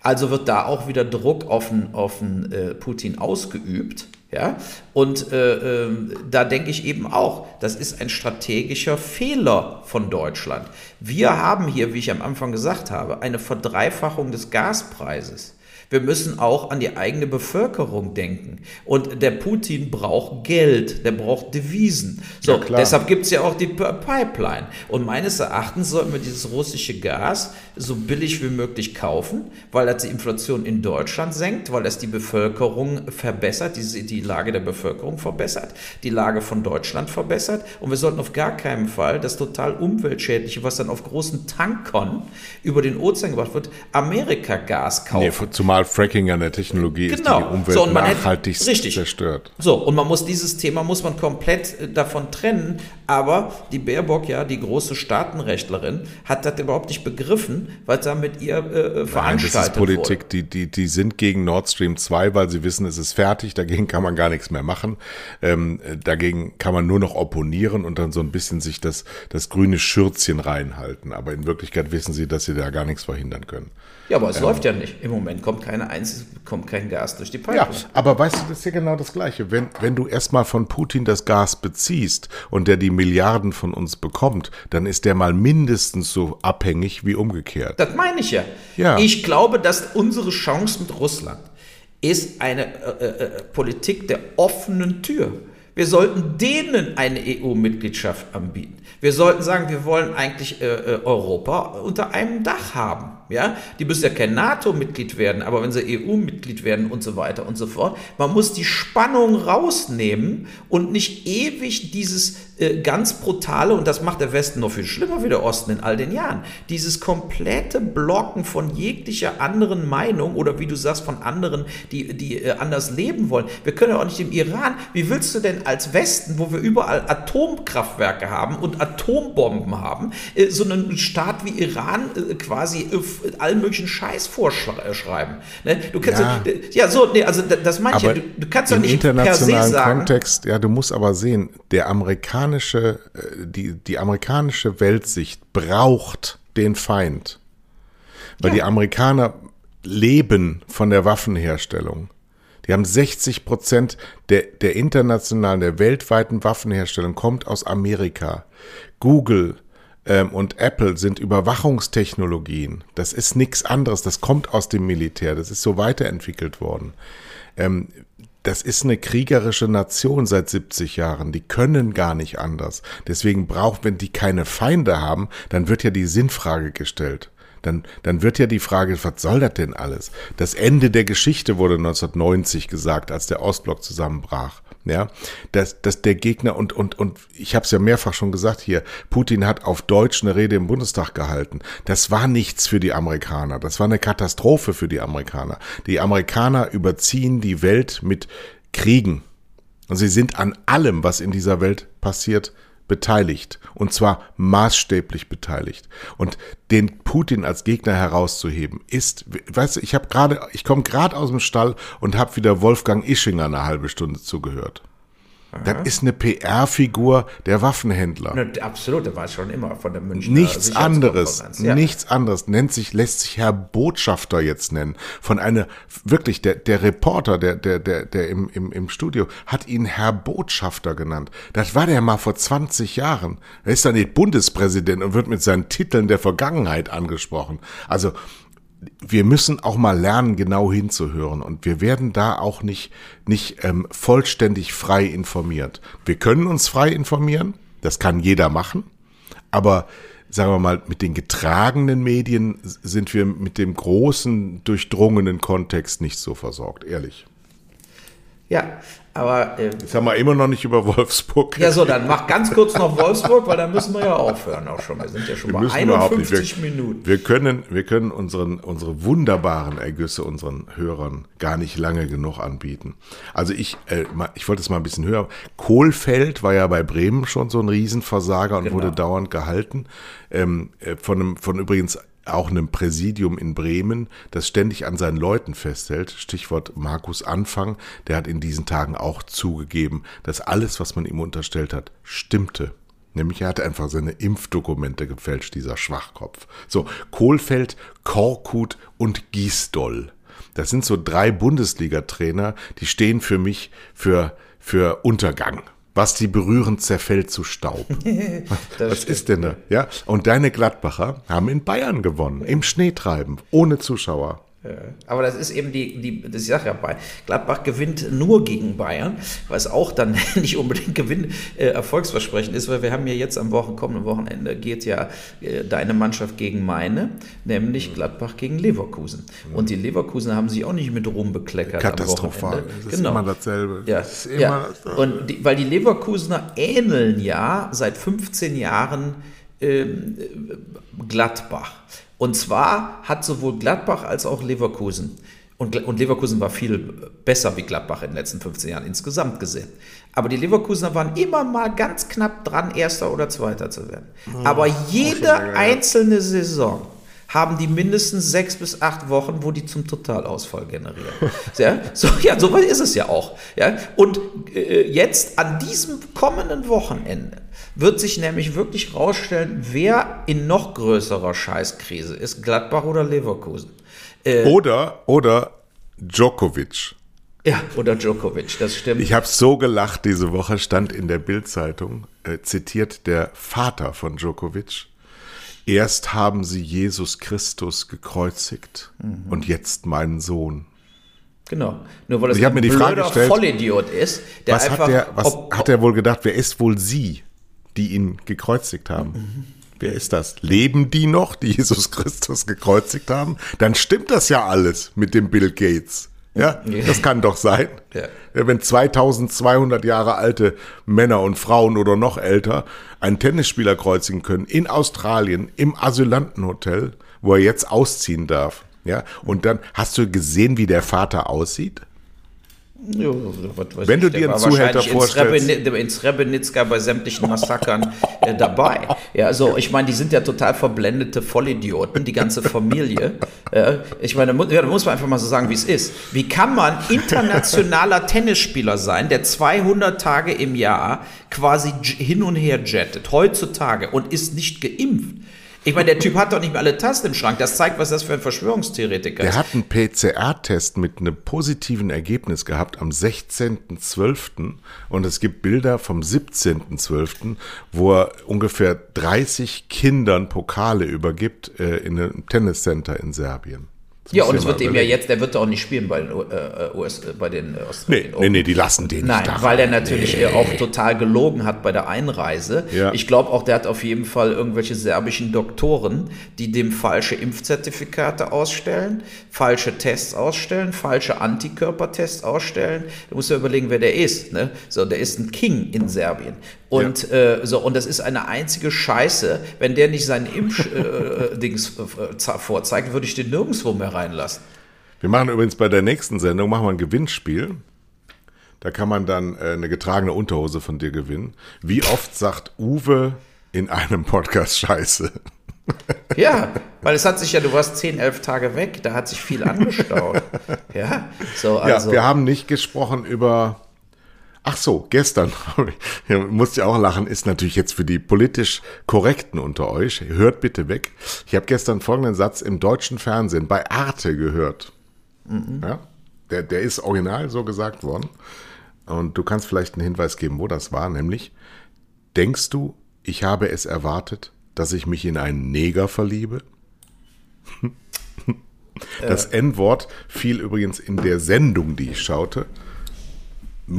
S2: Also wird da auch wieder Druck auf den, auf den äh, Putin ausgeübt. Ja? Und äh, äh, da denke ich eben auch, das ist ein strategischer Fehler von Deutschland. Wir haben hier, wie ich am Anfang gesagt habe, eine Verdreifachung des Gaspreises. Wir müssen auch an die eigene Bevölkerung denken. Und der Putin braucht Geld, der braucht Devisen. So, ja, deshalb gibt es ja auch die Pipeline. Und meines Erachtens sollten wir dieses russische Gas so billig wie möglich kaufen, weil das die Inflation in Deutschland senkt, weil das die Bevölkerung verbessert, die, die Lage der Bevölkerung verbessert, die Lage von Deutschland verbessert. Und wir sollten auf gar keinen Fall das total umweltschädliche, was dann auf großen Tankern über den Ozean gebracht wird, Amerika-Gas kaufen. Nee,
S1: zumal zumal Fracking ja eine Technologie genau. ist, die genau. die Umwelt so, nachhaltig zerstört.
S2: So, und man muss dieses Thema muss man komplett äh, davon trennen, aber die Baerbock, ja, die große Staatenrechtlerin, hat das überhaupt nicht begriffen, was da mit ihr äh, veranstaltet Nein, das ist
S1: Politik,
S2: wurde.
S1: Die, die, die sind gegen Nord Stream 2, weil sie wissen, es ist fertig, dagegen kann man gar nichts mehr machen. Ähm, dagegen kann man nur noch opponieren und dann so ein bisschen sich das, das grüne Schürzchen reinhalten. Aber in Wirklichkeit wissen sie, dass sie da gar nichts verhindern können.
S2: Ja, aber es ähm, läuft ja nicht. Im Moment kommt keine Einzel kommt kein Gas durch die Pipeline. Ja,
S1: aber weißt du, das ist ja genau das Gleiche. Wenn, wenn du erstmal von Putin das Gas beziehst und der die Milliarden von uns bekommt, dann ist der mal mindestens so abhängig wie umgekehrt.
S2: Das meine ich ja. ja. Ich glaube, dass unsere Chance mit Russland ist eine äh, äh, äh Politik der offenen Tür. Wir sollten denen eine EU-Mitgliedschaft anbieten. Wir sollten sagen, wir wollen eigentlich äh, äh Europa unter einem Dach haben. Ja, die müssen ja kein NATO-Mitglied werden, aber wenn sie EU-Mitglied werden und so weiter und so fort, man muss die Spannung rausnehmen und nicht ewig dieses ganz brutale, und das macht der Westen noch viel schlimmer wie der Osten in all den Jahren, dieses komplette Blocken von jeglicher anderen Meinung oder wie du sagst, von anderen, die, die äh, anders leben wollen. Wir können ja auch nicht im Iran, wie willst du denn als Westen, wo wir überall Atomkraftwerke haben und Atombomben haben, äh, so einen Staat wie Iran äh, quasi äh, allen möglichen Scheiß vorschreiben? Ne? Du kannst ja, ja so, nee, also das meine ich ja, du, du kannst doch nicht
S1: internationalen sagen, Kontext, ja, du musst aber sehen, der amerikanische, äh, die, die amerikanische Weltsicht braucht den Feind. Weil ja. die Amerikaner leben von der Waffenherstellung. Die haben 60 Prozent der, der internationalen, der weltweiten Waffenherstellung kommt aus Amerika. Google ähm, und Apple sind Überwachungstechnologien. Das ist nichts anderes. Das kommt aus dem Militär. Das ist so weiterentwickelt worden. Ähm, das ist eine kriegerische Nation seit 70 Jahren. Die können gar nicht anders. Deswegen braucht, wenn die keine Feinde haben, dann wird ja die Sinnfrage gestellt. Dann, dann wird ja die Frage, was soll das denn alles? Das Ende der Geschichte wurde 1990 gesagt, als der Ostblock zusammenbrach. Ja, dass, dass der Gegner und und und ich habe es ja mehrfach schon gesagt hier, Putin hat auf Deutsch eine Rede im Bundestag gehalten. Das war nichts für die Amerikaner, das war eine Katastrophe für die Amerikaner. Die Amerikaner überziehen die Welt mit Kriegen und sie sind an allem, was in dieser Welt passiert, beteiligt. Und zwar maßstäblich beteiligt. Und den Putin als Gegner herauszuheben ist weißt du ich habe gerade ich komme gerade aus dem Stall und habe wieder Wolfgang Ischinger eine halbe Stunde zugehört das ist eine PR-Figur der Waffenhändler.
S2: Ne, absolut, der war schon immer von der Münchner
S1: Nichts anderes, ja. nichts anderes nennt sich, lässt sich Herr Botschafter jetzt nennen. Von einer, wirklich, der, der Reporter, der, der, der, der im, im, im Studio, hat ihn Herr Botschafter genannt. Das war der mal vor 20 Jahren. Er ist dann nicht Bundespräsident und wird mit seinen Titeln der Vergangenheit angesprochen. Also, wir müssen auch mal lernen, genau hinzuhören. Und wir werden da auch nicht, nicht ähm, vollständig frei informiert. Wir können uns frei informieren, das kann jeder machen. Aber sagen wir mal, mit den getragenen Medien sind wir mit dem großen, durchdrungenen Kontext nicht so versorgt, ehrlich.
S2: Ja, aber.
S1: Äh, Jetzt haben wir immer noch nicht über Wolfsburg.
S2: Ja, so, dann mach ganz kurz noch Wolfsburg, weil dann müssen wir ja aufhören auch schon. Wir sind ja schon wir bei 51
S1: wir,
S2: Minuten.
S1: Wir können, wir können unseren, unsere wunderbaren Ergüsse unseren Hörern gar nicht lange genug anbieten. Also ich, äh, ich wollte es mal ein bisschen höher. Kohlfeld war ja bei Bremen schon so ein Riesenversager und genau. wurde dauernd gehalten. Ähm, äh, von, einem, von übrigens auch einem Präsidium in Bremen, das ständig an seinen Leuten festhält. Stichwort Markus Anfang, der hat in diesen Tagen auch zugegeben, dass alles, was man ihm unterstellt hat, stimmte. Nämlich er hat einfach seine Impfdokumente gefälscht, dieser Schwachkopf. So, Kohlfeld, Korkut und Giesdoll. Das sind so drei Bundesliga-Trainer, die stehen für mich für, für Untergang. Was die berühren, zerfällt zu Staub. Was ist denn da? Ja, und deine Gladbacher haben in Bayern gewonnen, im Schneetreiben, ohne Zuschauer.
S2: Aber das ist eben die, die das ich sage ja bei Gladbach gewinnt nur gegen Bayern, was auch dann nicht unbedingt Gewinn äh, erfolgsversprechend ist, weil wir haben ja jetzt am Wochen, kommenden Wochenende geht ja äh, deine Mannschaft gegen meine, nämlich mhm. Gladbach gegen Leverkusen. Mhm. Und die Leverkusen haben sich auch nicht mit Ruhm bekleckert.
S1: Katastrophal.
S2: Das ist genau.
S1: immer dasselbe.
S2: Ja. Das immer ja. Dasselbe. Und die, weil die Leverkusener ähneln ja seit 15 Jahren Gladbach. Und zwar hat sowohl Gladbach als auch Leverkusen, und, und Leverkusen war viel besser wie Gladbach in den letzten 15 Jahren insgesamt gesehen. Aber die Leverkusener waren immer mal ganz knapp dran, Erster oder Zweiter zu werden. Oh, Aber jede einzelne Saison haben die mindestens sechs bis acht Wochen, wo die zum Totalausfall generieren. ja, so, ja, so weit ist es ja auch. Ja? Und äh, jetzt an diesem kommenden Wochenende wird sich nämlich wirklich rausstellen, wer in noch größerer Scheißkrise ist, Gladbach oder Leverkusen.
S1: Äh, oder, oder Djokovic.
S2: Ja, oder Djokovic, das stimmt.
S1: Ich habe so gelacht diese Woche, stand in der Bildzeitung, äh, zitiert der Vater von Djokovic. Erst haben sie Jesus Christus gekreuzigt mhm. und jetzt meinen Sohn.
S2: Genau. Nur weil das
S1: ich ein mir die Frage gestellt,
S2: Vollidiot ist,
S1: der was einfach. Hat der, was ob, hat er wohl gedacht, wer ist wohl sie, die ihn gekreuzigt haben? Mhm. Wer ist das? Leben die noch, die Jesus Christus gekreuzigt haben? Dann stimmt das ja alles mit dem Bill Gates. Ja, das kann doch sein.
S2: Ja.
S1: Wenn 2200 Jahre alte Männer und Frauen oder noch älter einen Tennisspieler kreuzigen können in Australien im Asylantenhotel, wo er jetzt ausziehen darf. Ja, und dann hast du gesehen, wie der Vater aussieht?
S2: Ja, weiß
S1: Wenn du dir einen Zuhälter vorstellst.
S2: In Srebrenica bei sämtlichen Massakern äh, dabei. Ja, also ich meine, die sind ja total verblendete Vollidioten, die ganze Familie. Äh, ich meine, da ja, muss man einfach mal so sagen, wie es ist. Wie kann man internationaler Tennisspieler sein, der 200 Tage im Jahr quasi hin und her jettet, heutzutage, und ist nicht geimpft? Ich meine, der Typ hat doch nicht mehr alle Tasten im Schrank. Das zeigt, was das für ein Verschwörungstheoretiker
S1: Der
S2: ist.
S1: hat einen PCR-Test mit einem positiven Ergebnis gehabt am 16.12. und es gibt Bilder vom 17.12., wo er ungefähr 30 Kindern Pokale übergibt äh, in einem Tenniscenter in Serbien. Das
S2: Ja, und es wird ihm ja jetzt, der wird auch nicht spielen bei den, äh, US, äh, bei den äh,
S1: Nee, nee, nee, die lassen den
S2: Nein,
S1: nicht da
S2: weil er
S1: rein.
S2: natürlich äh, auch total gelogen hat bei der Einreise.
S1: Ja.
S2: Ich glaube auch, der hat auf jeden Fall irgendwelche serbischen Doktoren, die dem falsche Impfzertifikate ausstellen, falsche Tests ausstellen, falsche Antikörpertests ausstellen. Du musst ja überlegen, wer der ist. Ne? So, der ist ein King in Serbien. Und äh, so, und das ist eine einzige Scheiße. Wenn der nicht seinen Impfdings äh, äh, za- vorzeigt, würde ich den nirgendwo mehr reinlassen.
S1: Wir machen übrigens bei der nächsten Sendung machen wir ein Gewinnspiel. Da kann man dann äh, eine getragene Unterhose von dir gewinnen. Wie oft sagt Uwe in einem Podcast Scheiße?
S2: Ja, weil es hat sich ja, du warst 10, 11 Tage weg, da hat sich viel angestaut. ja, so, also.
S1: ja, wir haben nicht gesprochen über. Ach so, gestern, ja, musste ich auch lachen, ist natürlich jetzt für die politisch Korrekten unter euch. Hört bitte weg. Ich habe gestern folgenden Satz im deutschen Fernsehen bei Arte gehört. Ja, der, der ist original so gesagt worden. Und du kannst vielleicht einen Hinweis geben, wo das war, nämlich, denkst du, ich habe es erwartet, dass ich mich in einen Neger verliebe? Das N-Wort fiel übrigens in der Sendung, die ich schaute.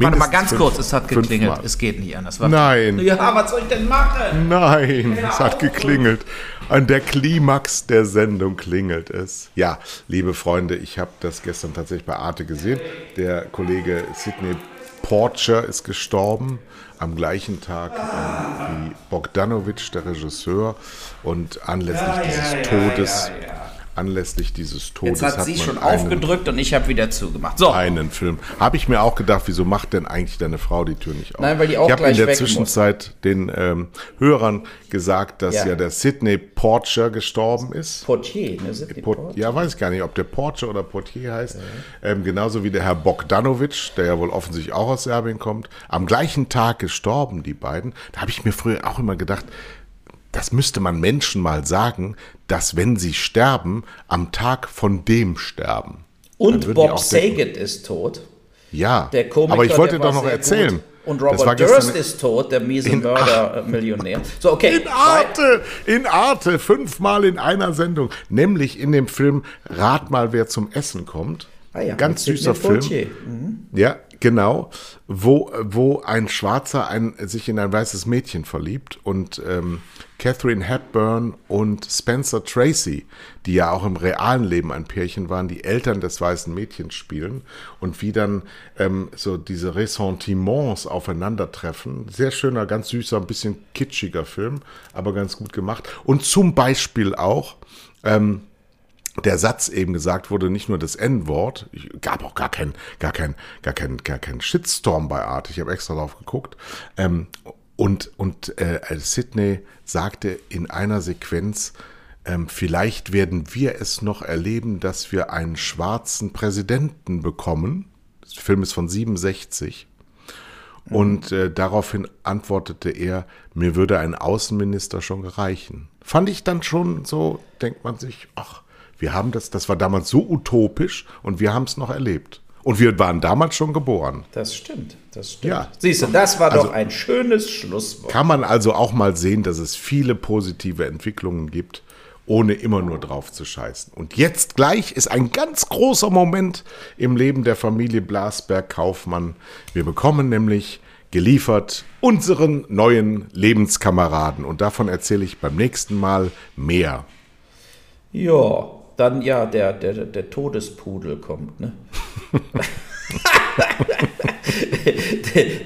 S2: Warte mal ganz
S1: fünf-
S2: kurz, es hat geklingelt.
S1: fünfmal.
S2: Es geht nicht anders. Warte.
S1: Nein,
S2: Ja, was soll ich denn machen?
S1: nein, es hat geklingelt. An der Klimax der Sendung klingelt es. Ja, liebe Freunde, ich habe das gestern tatsächlich bei Arte gesehen. Der Kollege Sidney Porcher ist gestorben am gleichen Tag wie Bogdanovich, der Regisseur. Und anlässlich dieses Todes, anlässlich dieses Todes
S2: Jetzt hat sie
S1: man
S2: schon
S1: einen-
S2: aufgedrückt und ich habe wieder zugemacht. So,
S1: einen Film. Habe ich mir auch gedacht, wieso macht denn eigentlich deine Frau die Tür nicht auf?
S2: Nein, weil die auch
S1: ich habe in der Zwischenzeit den ähm, Hörern gesagt, dass ja.
S2: Ja.
S1: der Sidney Porcher gestorben ist.
S2: Portier, ne? Die
S1: Port ja, weiß ich gar nicht, ob der Porcher oder Portier heißt. Ähm, genauso wie der Herr Bogdanovic, der ja wohl offensichtlich auch aus Serbien kommt. Am gleichen Tag gestorben, die beiden. Da habe ich mir früher auch immer gedacht, das müsste man Menschen mal sagen, dass wenn sie sterben, am Tag von dem sterben.
S2: Und Bob
S1: auch denken,
S2: Saget ist tot.
S1: Ja,
S2: Der Komiker,
S1: aber ich wollte doch noch erzählen.
S2: Gut. Und Robert Durst ist tot, der miese
S1: In-
S2: Mörder-Millionär. So, okay.
S1: In Arte, in Arte, fünfmal in einer Sendung. Nämlich in dem Film Rat mal, wer zum Essen kommt.
S2: Ah ja,
S1: Ganz süßer Film.
S2: Poitier.
S1: Ja, genau. Wo, wo ein Schwarzer ein, sich in ein weißes Mädchen verliebt und ähm, Catherine Hepburn und Spencer Tracy, die ja auch im realen Leben ein Pärchen waren, die Eltern des weißen Mädchens spielen und wie dann ähm, so diese Ressentiments aufeinandertreffen. Sehr schöner, ganz süßer, ein bisschen kitschiger Film, aber ganz gut gemacht. Und zum Beispiel auch, ähm, der Satz eben gesagt wurde, nicht nur das N-Wort, gab auch gar kein, gar kein, gar kein, gar kein Shitstorm bei Art. Ich habe extra drauf geguckt. Ähm, und und äh, Sidney sagte in einer Sequenz, ähm, vielleicht werden wir es noch erleben, dass wir einen schwarzen Präsidenten bekommen. Der Film ist von 67. Und äh, daraufhin antwortete er, mir würde ein Außenminister schon gereichen. Fand ich dann schon so, denkt man sich, ach, wir haben das, das war damals so utopisch und wir haben es noch erlebt. Und wir waren damals schon geboren.
S2: Das stimmt, das stimmt.
S1: Ja.
S2: Siehst du, das war
S1: Also-
S2: doch ein schönes Schlusswort.
S1: Kann man also auch mal sehen, dass es viele positive Entwicklungen gibt, ohne immer nur drauf zu scheißen. Und jetzt gleich ist ein ganz großer Moment im Leben der Familie Blasberg-Kaufmann. Wir bekommen nämlich geliefert unseren neuen Lebenskameraden. Und davon erzähle ich beim nächsten Mal mehr.
S2: Ja, dann ja, der, der, der Todespudel kommt, ne?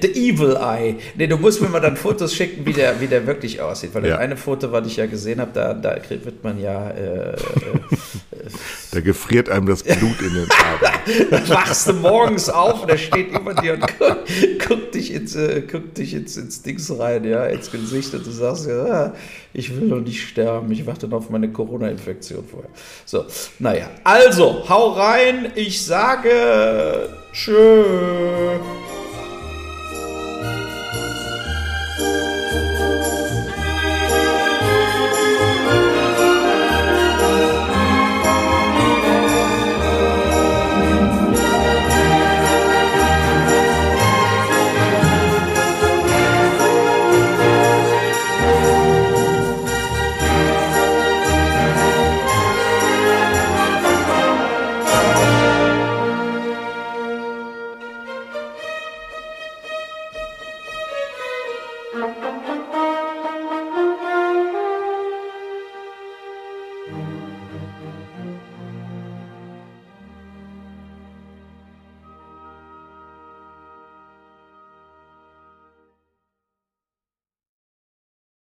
S2: The Evil Eye. Nee, du musst mir mal dann Fotos schicken, wie der, wie der wirklich aussieht. Weil das
S1: Ja.
S2: eine Foto, was ich ja gesehen habe, da, da wird man ja. Äh, äh,
S1: Da gefriert einem das Blut in den Adern.
S2: wachst du morgens auf und er steht über dir und guckt, guckt dich, ins, äh, guckt dich ins, ins Dings rein, ja, ins Gesicht und du sagst ja, ich will doch nicht sterben, ich warte noch auf meine Corona-Infektion vorher. So, naja, also, hau rein, ich sage tschö.